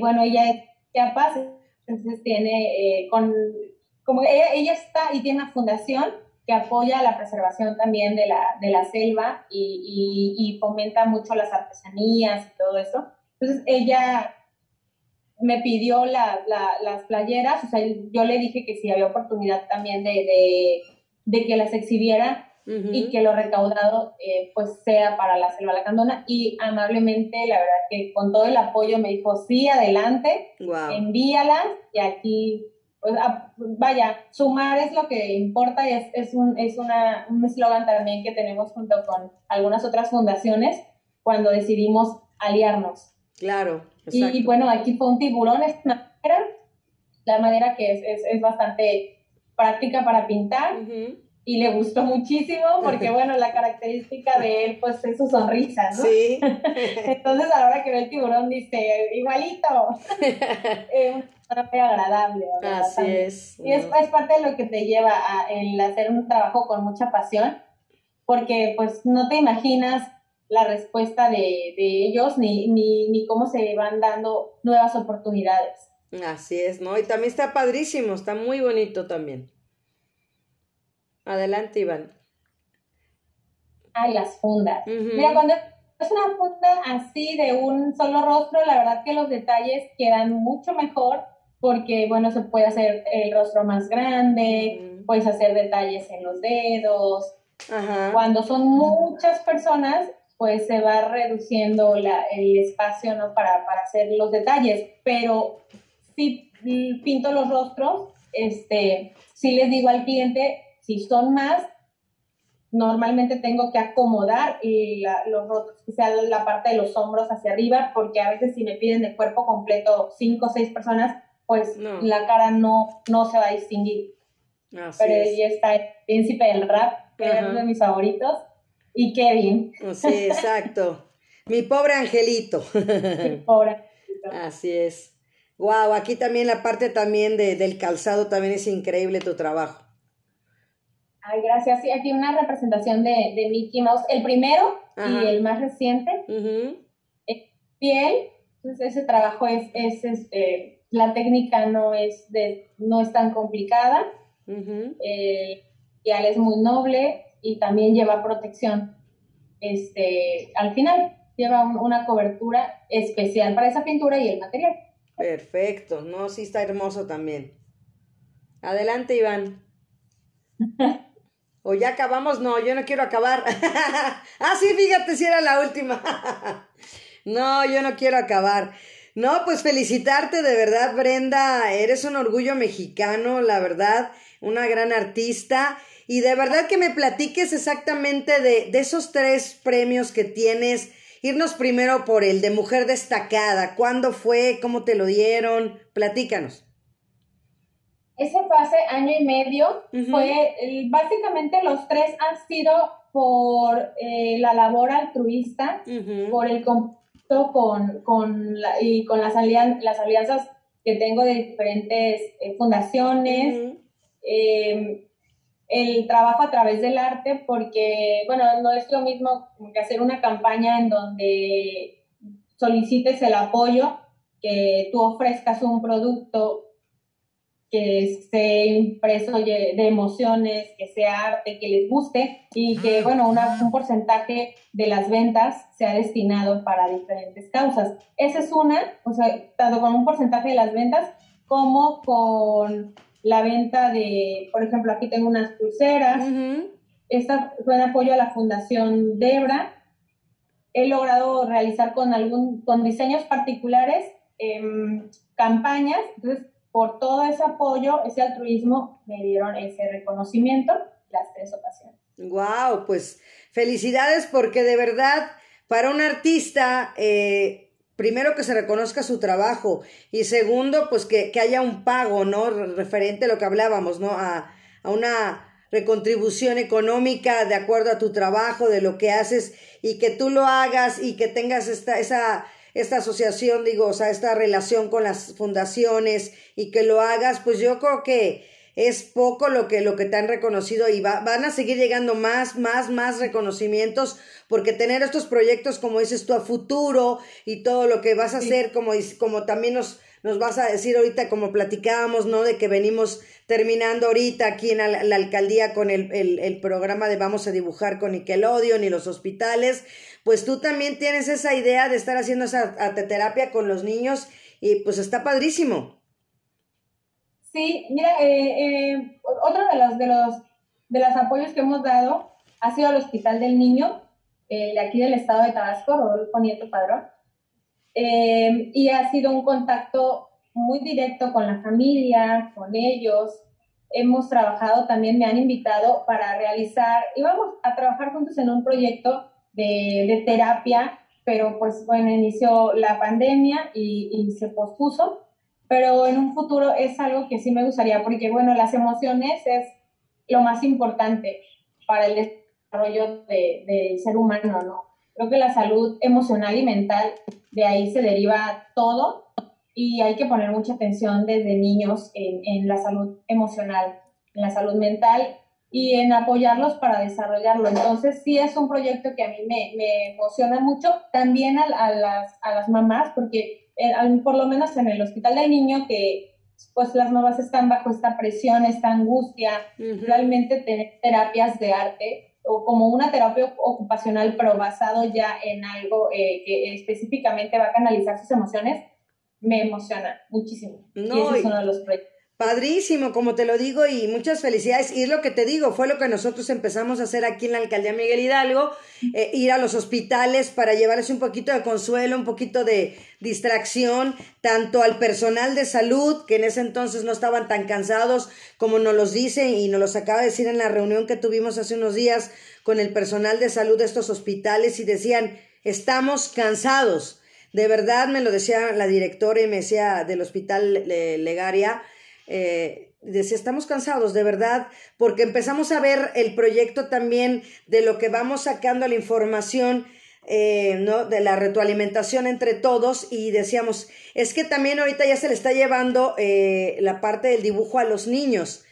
bueno, ella es capaz, entonces tiene, con, como ella, ella está y tiene una fundación que apoya la preservación también de la, de la selva y, y, fomenta mucho las artesanías y todo eso. Entonces ella me pidió la, las playeras, o sea, yo le dije que si había oportunidad también de, de, de que las exhibiera y que lo recaudado eh, pues sea para la selva lacandona. Y amablemente, la verdad que con todo el apoyo me dijo, sí, adelante, envíalas y aquí vaya, sumar es lo que importa y es, es un es una, un eslogan también que tenemos junto con algunas otras fundaciones cuando decidimos aliarnos. Claro. Y, bueno, aquí fue un tiburón, es madera, la madera que es, es, es bastante práctica para pintar. Y le gustó muchísimo porque, bueno, la característica de él, pues, es su sonrisa, ¿no? Sí. Entonces, a la hora que ve el tiburón, dice, igualito. eh, muy agradable. Así es. Y es, es, parte de lo que te lleva a el hacer un trabajo con mucha pasión, porque pues no te imaginas la respuesta de, de ellos ni, ni, ni cómo se van dando nuevas oportunidades. Así es, ¿no? Y también está padrísimo, está muy bonito también. Adelante, Iván. Ay, las fundas. Mira, cuando es una funda así de un solo rostro, la verdad que los detalles quedan mucho mejor porque, bueno, se puede hacer el rostro más grande, puedes hacer detalles en los dedos. Cuando son muchas personas, pues se va reduciendo la, el espacio, ¿no? Para, para hacer los detalles, pero si pinto los rostros, este, sí les digo al cliente, si son más, normalmente tengo que acomodar los rostros, que sea la parte de los hombros hacia arriba, porque a veces si me piden de cuerpo completo cinco o seis personas, pues la cara no, no se va a distinguir. Pero ahí está el príncipe del rap, que es uno de mis favoritos, y Kevin. Sí, exacto. Mi pobre angelito. Mi pobre angelito. Así es. Wow, aquí también la parte también de, del calzado también es increíble tu trabajo. Ay, gracias. Sí, aquí una representación de, de Mickey Mouse. El primero y el más reciente. piel. Entonces ese trabajo es, es este, la técnica no es de, no es tan complicada. Uh es muy noble y también lleva protección. Este, al final lleva una cobertura especial para esa pintura y el material. Perfecto, no, sí está hermoso también. Adelante, Iván. ¿O ya acabamos? No, yo no quiero acabar. ah, sí, fíjate si era la última. no, yo no quiero acabar. No, pues felicitarte de verdad, Brenda. Eres un orgullo mexicano, la verdad, una gran artista. Y de verdad que me platiques exactamente de, esos tres premios que tienes. Irnos primero por el de mujer destacada. ¿Cuándo fue? ¿Cómo te lo dieron? Platícanos. Ese hace año y medio. Fue, básicamente los tres han sido por eh, la labor altruista, por el contacto con, con, y con las, las alianzas que tengo de diferentes eh, fundaciones, em, el trabajo a través del arte, porque, bueno, no es lo mismo que hacer una campaña en donde solicites el apoyo, que tú ofrezcas un producto que esté impreso de emociones, que sea arte, que les guste y que, bueno, un porcentaje de las ventas sea destinado para diferentes causas. Esa es una, o sea, tanto con un porcentaje de las ventas como con la venta de, por ejemplo, aquí tengo unas pulseras. Esta fue en apoyo a la Fundación Debra. He logrado realizar con algún, con diseños particulares em, campañas. Entonces, por todo ese apoyo, ese altruismo, me dieron ese reconocimiento las tres ocasiones. Wow, pues felicidades porque de verdad para un artista, eh, primero que se reconozca su trabajo y segundo, pues que, haya un pago, ¿no? Referente a lo que hablábamos, ¿no? A, a una recontribución económica de acuerdo a tu trabajo, de lo que haces y que tú lo hagas y que tengas esta, esa esta asociación, digo, o sea, esta relación con las fundaciones y que lo hagas, pues yo creo que es poco lo que, lo que te han reconocido y va, van a seguir llegando más, más, más reconocimientos porque tener estos proyectos, como dices tú, a futuro y todo lo que vas a hacer, como, como también nos, nos vas a decir ahorita, como platicábamos, ¿no? De que venimos terminando ahorita aquí en la, alcaldía con el, el, el, programa de Vamos a dibujar con Nickelodeon y los hospitales pues tú también tienes esa idea de estar haciendo esa terapia con los niños y pues está padrísimo. Sí, mira, eh, eh, otro de los, de, los, de los apoyos que hemos dado ha sido al Hospital del Niño, eh, de aquí del estado de Tabasco, Rodolfo Nieto Padrón, y ha sido un contacto muy directo con la familia, con ellos. Hemos trabajado también, me han invitado para realizar, íbamos a trabajar juntos en un proyecto de, terapia, pero pues bueno, inició la pandemia y, se pospuso, pero en un futuro es algo que sí me gustaría, porque bueno, las emociones es lo más importante para el desarrollo del ser humano, ¿no? Creo que la salud emocional y mental, de ahí se deriva todo y hay que poner mucha atención desde niños en, en la salud emocional, en la salud mental y en apoyarlos para desarrollarlo. Entonces, sí es un proyecto que a mí me, me emociona mucho, también a, a, las, a las mamás, porque por lo menos en el hospital del niño, que pues las mamás están bajo esta presión, esta angustia, realmente tener terapias de arte o como una terapia ocupacional, pero basado ya en algo eh, que específicamente va a canalizar sus emociones, me emociona muchísimo. y ese es uno de los proyectos. Padrísimo, como te lo digo, y muchas felicidades. Y es lo que te digo, fue lo que nosotros empezamos a hacer aquí en la alcaldía Miguel Hidalgo, eh, ir a los hospitales para llevarles un poquito de consuelo, un poquito de distracción, tanto al personal de salud, que en ese entonces no estaban tan cansados como nos los dicen y nos los acaba de decir en la reunión que tuvimos hace unos días con el personal de salud de estos hospitales y decían, estamos cansados. De verdad me lo decía la directora y me decía del hospital Legaria eh, decía, estamos cansados, de verdad, porque empezamos a ver el proyecto también de lo que vamos sacando la información, eh, ¿no? De la retroalimentación entre todos y decíamos, es que también ahorita ya se le está llevando eh, la parte del dibujo a los niños,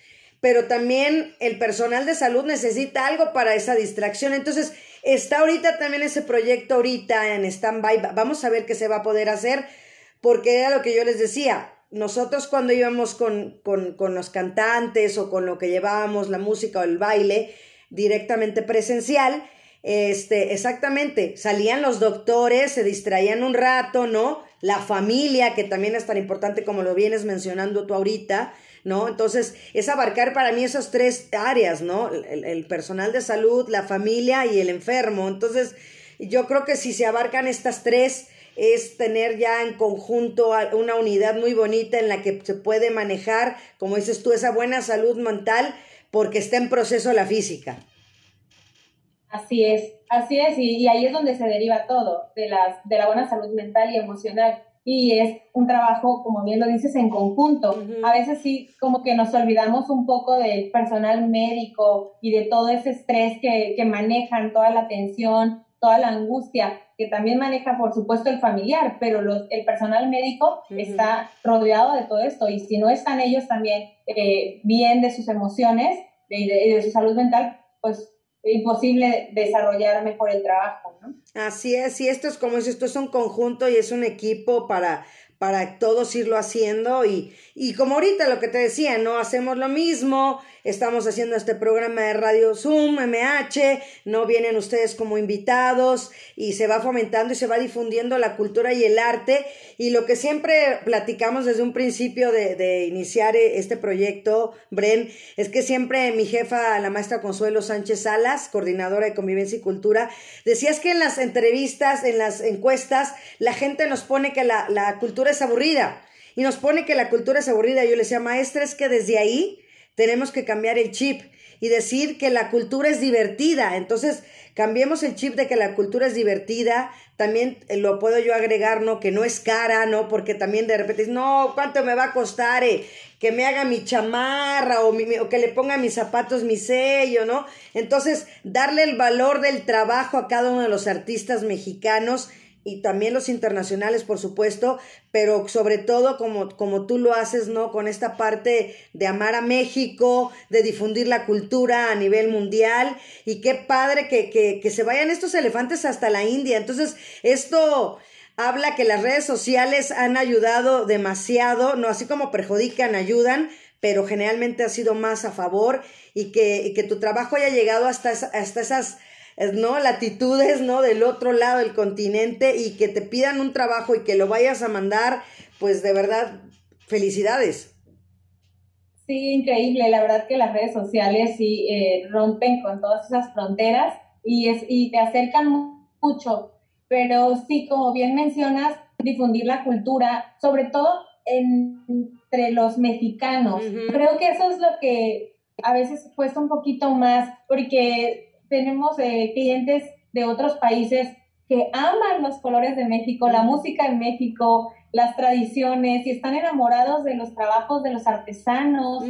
pero también el personal de salud necesita algo para esa distracción. Entonces, está ahorita también ese proyecto ahorita en stand-by. Vamos a ver qué se va a poder hacer, porque era lo que yo les decía nosotros cuando íbamos con, con, los cantantes o con lo que llevábamos, la música o el baile, directamente presencial, este, exactamente, salían los doctores, se distraían un rato, ¿no? La familia, que también es tan importante como lo vienes mencionando tú ahorita, ¿no? Entonces, es abarcar para mí esas tres áreas, ¿no? El, el personal de salud, la familia y el enfermo. Entonces, yo creo que si se abarcan estas tres, es tener ya en conjunto una unidad muy bonita en la que se puede manejar, como dices tú, esa buena salud mental porque está en proceso la física. Así es, así es, y, ahí es donde se deriva todo, de, las, de la buena salud mental y emocional. Y es un trabajo, como bien lo dices, en conjunto. A veces sí, como que nos olvidamos un poco del personal médico y de todo ese estrés que, que manejan, toda la tensión, toda la angustia que también maneja, por supuesto, el familiar, pero los, el personal médico está rodeado de todo esto y si no están ellos también eh, bien de sus emociones y de, su salud mental, pues es imposible desarrollar mejor el trabajo, ¿no? Así es, y esto es como si esto es un conjunto y es un equipo para para todos irlo haciendo y, y como ahorita lo que te decía, ¿no? Hacemos lo mismo, estamos haciendo este programa de Radio Zoom, MH, no vienen ustedes como invitados y se va fomentando y se va difundiendo la cultura y el arte y lo que siempre platicamos desde un principio de, de iniciar este proyecto, Bren, es que siempre mi jefa, la maestra Consuelo Sánchez Salas, coordinadora de convivencia y cultura, decías que en las entrevistas, en las encuestas, la gente nos pone que la, la cultura es aburrida. Y nos pone que la cultura es aburrida. Yo le decía, maestra, es que desde ahí tenemos que cambiar el chip y decir que la cultura es divertida. Entonces, cambiemos el chip de que la cultura es divertida. También eh, lo puedo yo agregar, ¿no? Que no es cara, ¿no? Porque también de repente, no, ¿cuánto me va a costar eh? que me haga mi chamarra o, o que le ponga mis zapatos mi sello, ¿no? Entonces, darle el valor del trabajo a cada uno de los artistas mexicanos y también los internacionales, por supuesto, pero sobre todo como, como tú lo haces, ¿no? Con esta parte de amar a México, de difundir la cultura a nivel mundial y qué padre que, que, que se vayan estos elefantes hasta la India. Entonces, esto habla que las redes sociales han ayudado demasiado, no así como perjudican, ayudan, pero generalmente ha sido más a favor y que, y que tu trabajo haya llegado hasta, hasta esas ¿no? Latitudes, ¿no? Del otro lado del continente y que te pidan un trabajo y que lo vayas a mandar, pues de verdad, felicidades. Sí, increíble. La verdad que las redes sociales sí eh, rompen con todas esas fronteras y, es, y te acercan mucho. Pero sí, como bien mencionas, difundir la cultura, sobre todo entre los mexicanos. Creo que eso es lo que a veces cuesta un poquito más, porque tenemos eh, clientes de otros países que aman los colores de México, la música de México, las tradiciones y están enamorados de los trabajos de los artesanos.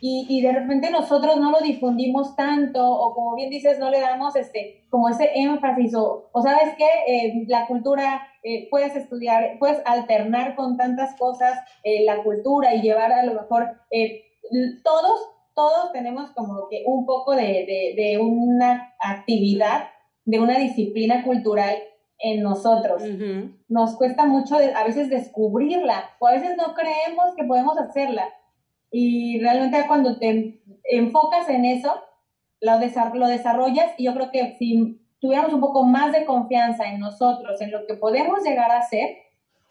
Y, de repente nosotros no lo difundimos tanto o como bien dices no le damos este como ese énfasis o, o sabes que eh, la cultura eh, puedes estudiar puedes alternar con tantas cosas la cultura y llevar a lo mejor todos todos tenemos como que un poco de, una actividad, de una disciplina cultural en nosotros. Nos cuesta mucho a veces descubrirla o a veces no creemos que podemos hacerla. Y realmente cuando te enfocas en eso, lo, lo desarrollas y yo creo que si tuviéramos un poco más de confianza en nosotros, en lo que podemos llegar a hacer,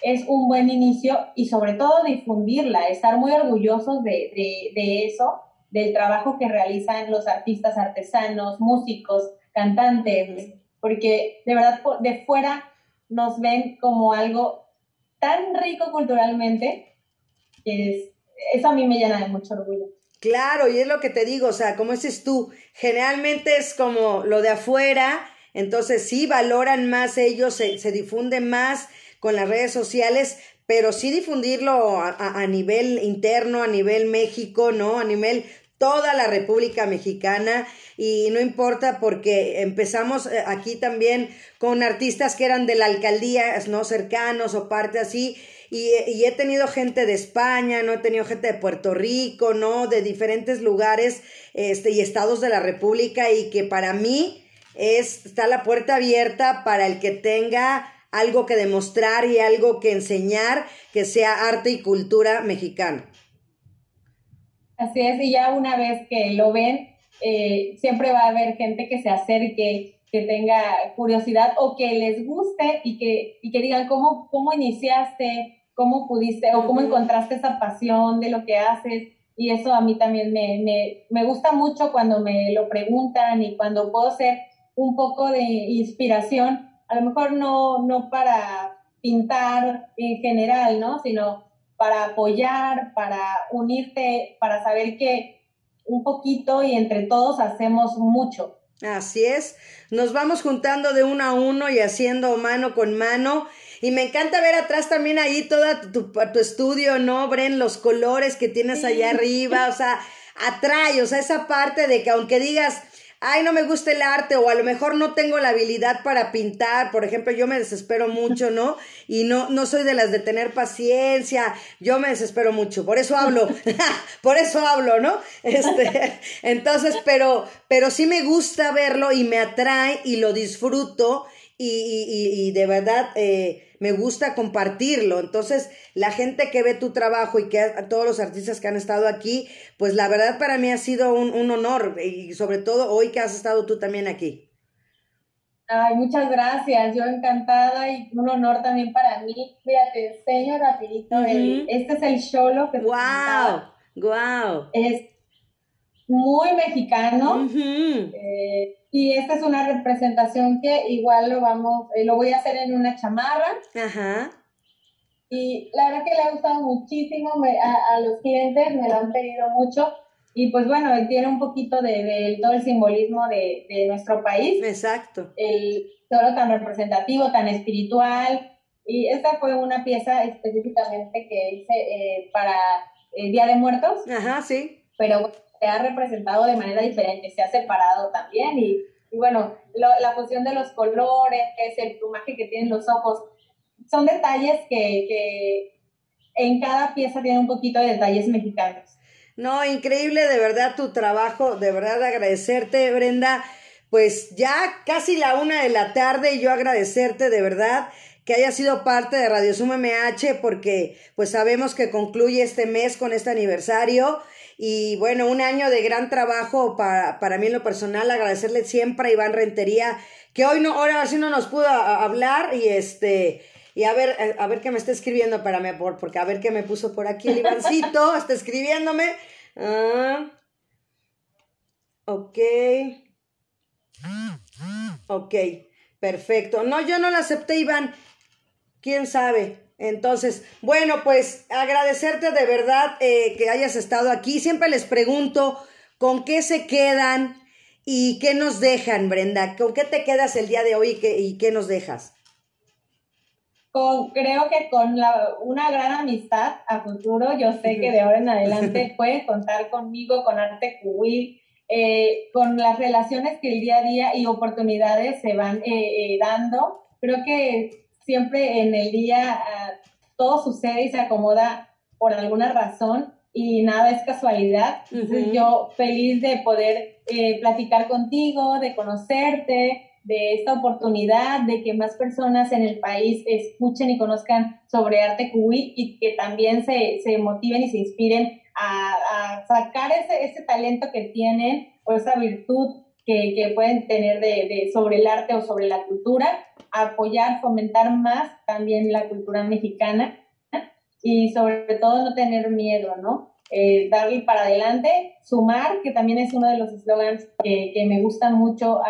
es un buen inicio y sobre todo difundirla, estar muy orgullosos de, de, eso, del trabajo que realizan los artistas, artesanos, músicos, cantantes, porque de verdad de fuera nos ven como algo tan rico culturalmente que es, eso a mí me llena de mucho orgullo. Claro, y es lo que te digo, o sea, como dices tú, generalmente es como lo de afuera, entonces sí valoran más ellos, se, se difunde más con las redes sociales, pero sí difundirlo a, nivel interno, a nivel México, ¿no? A nivel toda la República Mexicana. Y no importa porque empezamos eh, aquí también con artistas que eran de la alcaldía, no cercanos o parte así. Y, y, he tenido gente de España, no he tenido gente de Puerto Rico, no, de diferentes lugares este y estados de la República y que para mí es está la puerta abierta para el que tenga algo que demostrar y algo que enseñar que sea arte y cultura mexicana. Así es, y ya una vez que lo ven, eh, siempre va a haber gente que se acerque, que tenga curiosidad o que les guste y que, y que digan cómo, cómo iniciaste, cómo pudiste o cómo encontraste esa pasión de lo que haces. Y eso a mí también me, me, me gusta mucho cuando me lo preguntan y cuando puedo ser un poco de inspiración a lo mejor no, no para pintar en general, ¿no? Sino para apoyar, para unirte, para saber que un poquito y entre todos hacemos mucho. Así es, nos vamos juntando de uno a uno y haciendo mano con mano. Y me encanta ver atrás también ahí todo tu, tu estudio, ¿no, Bren? Los colores que tienes allá arriba, o sea, atrae, o sea, esa parte de que aunque digas, ay, no me gusta el arte o a lo mejor no tengo la habilidad para pintar, por ejemplo, yo me desespero mucho, ¿no? Y no, no soy de las de tener paciencia, yo me desespero mucho, por eso hablo, por eso hablo, ¿no? Este, entonces, pero, pero sí me gusta verlo y me atrae y lo disfruto y, y, y de verdad, eh, me gusta compartirlo. Entonces, la gente que ve tu trabajo y que a, todos los artistas que han estado aquí, pues la verdad para mí ha sido un, un honor y sobre todo hoy que has estado tú también aquí. Ay, muchas gracias, yo encantada y un honor también para mí. Mira, te enseño rapidito, este es el cholo que ¡Wow! ¡Wow! Es muy mexicano. eh, y esta es una representación que igual lo vamos, eh, lo voy a hacer en una chamarra. Ajá. Y la verdad que le ha gustado muchísimo a, los clientes, me lo han pedido mucho. Y pues bueno, tiene un poquito de, todo el simbolismo de, de, nuestro país. Exacto. El todo tan representativo, tan espiritual. Y esta fue una pieza específicamente que hice eh, para el Día de Muertos. Ajá, sí. Pero se ha representado de manera diferente, se ha separado también y, bueno, la función de los colores, es el plumaje que tienen los ojos, son detalles que, en cada pieza tienen un poquito de detalles mexicanos. No, increíble de verdad tu trabajo, de verdad agradecerte, Brenda. Pues ya casi la una de la tarde y yo agradecerte de verdad que haya sido parte de Radio MH porque pues sabemos que concluye este mes con este aniversario y bueno, un año de gran trabajo para, para mí en lo personal, agradecerle siempre a Iván Rentería, que hoy no, ahora sí no nos pudo hablar y este, y a ver, a ver qué me está escribiendo para mí, porque a ver qué me puso por aquí el Ivancito, está escribiéndome. Ah, ok. Ok, perfecto. No, yo no la acepté, Iván. ¿Quién sabe? Entonces, bueno, pues agradecerte de verdad eh, que hayas estado aquí. Siempre les pregunto con qué se quedan y qué nos dejan, Brenda. ¿Con qué te quedas el día de hoy y qué, y qué nos dejas? Con, creo que con la, una gran amistad a futuro. Yo sé que de ahora en adelante pueden contar conmigo, con Arte Cubil, eh, con las relaciones que el día a día y oportunidades se van eh, dando. Creo que siempre en el día ah, todo sucede y se acomoda por alguna razón y nada es casualidad. yo feliz de poder eh, platicar contigo, de conocerte, de esta oportunidad de que más personas en el país escuchen y conozcan sobre arte cubí y que también se, se motiven y se inspiren a, sacar ese, ese, talento que tienen o esa virtud que, que pueden tener de, de, sobre el arte o sobre la cultura, apoyar, fomentar más también la cultura mexicana y sobre todo no tener miedo, ¿no? Eh, darle para adelante, sumar, que también es uno de los eslogans que, que me gusta mucho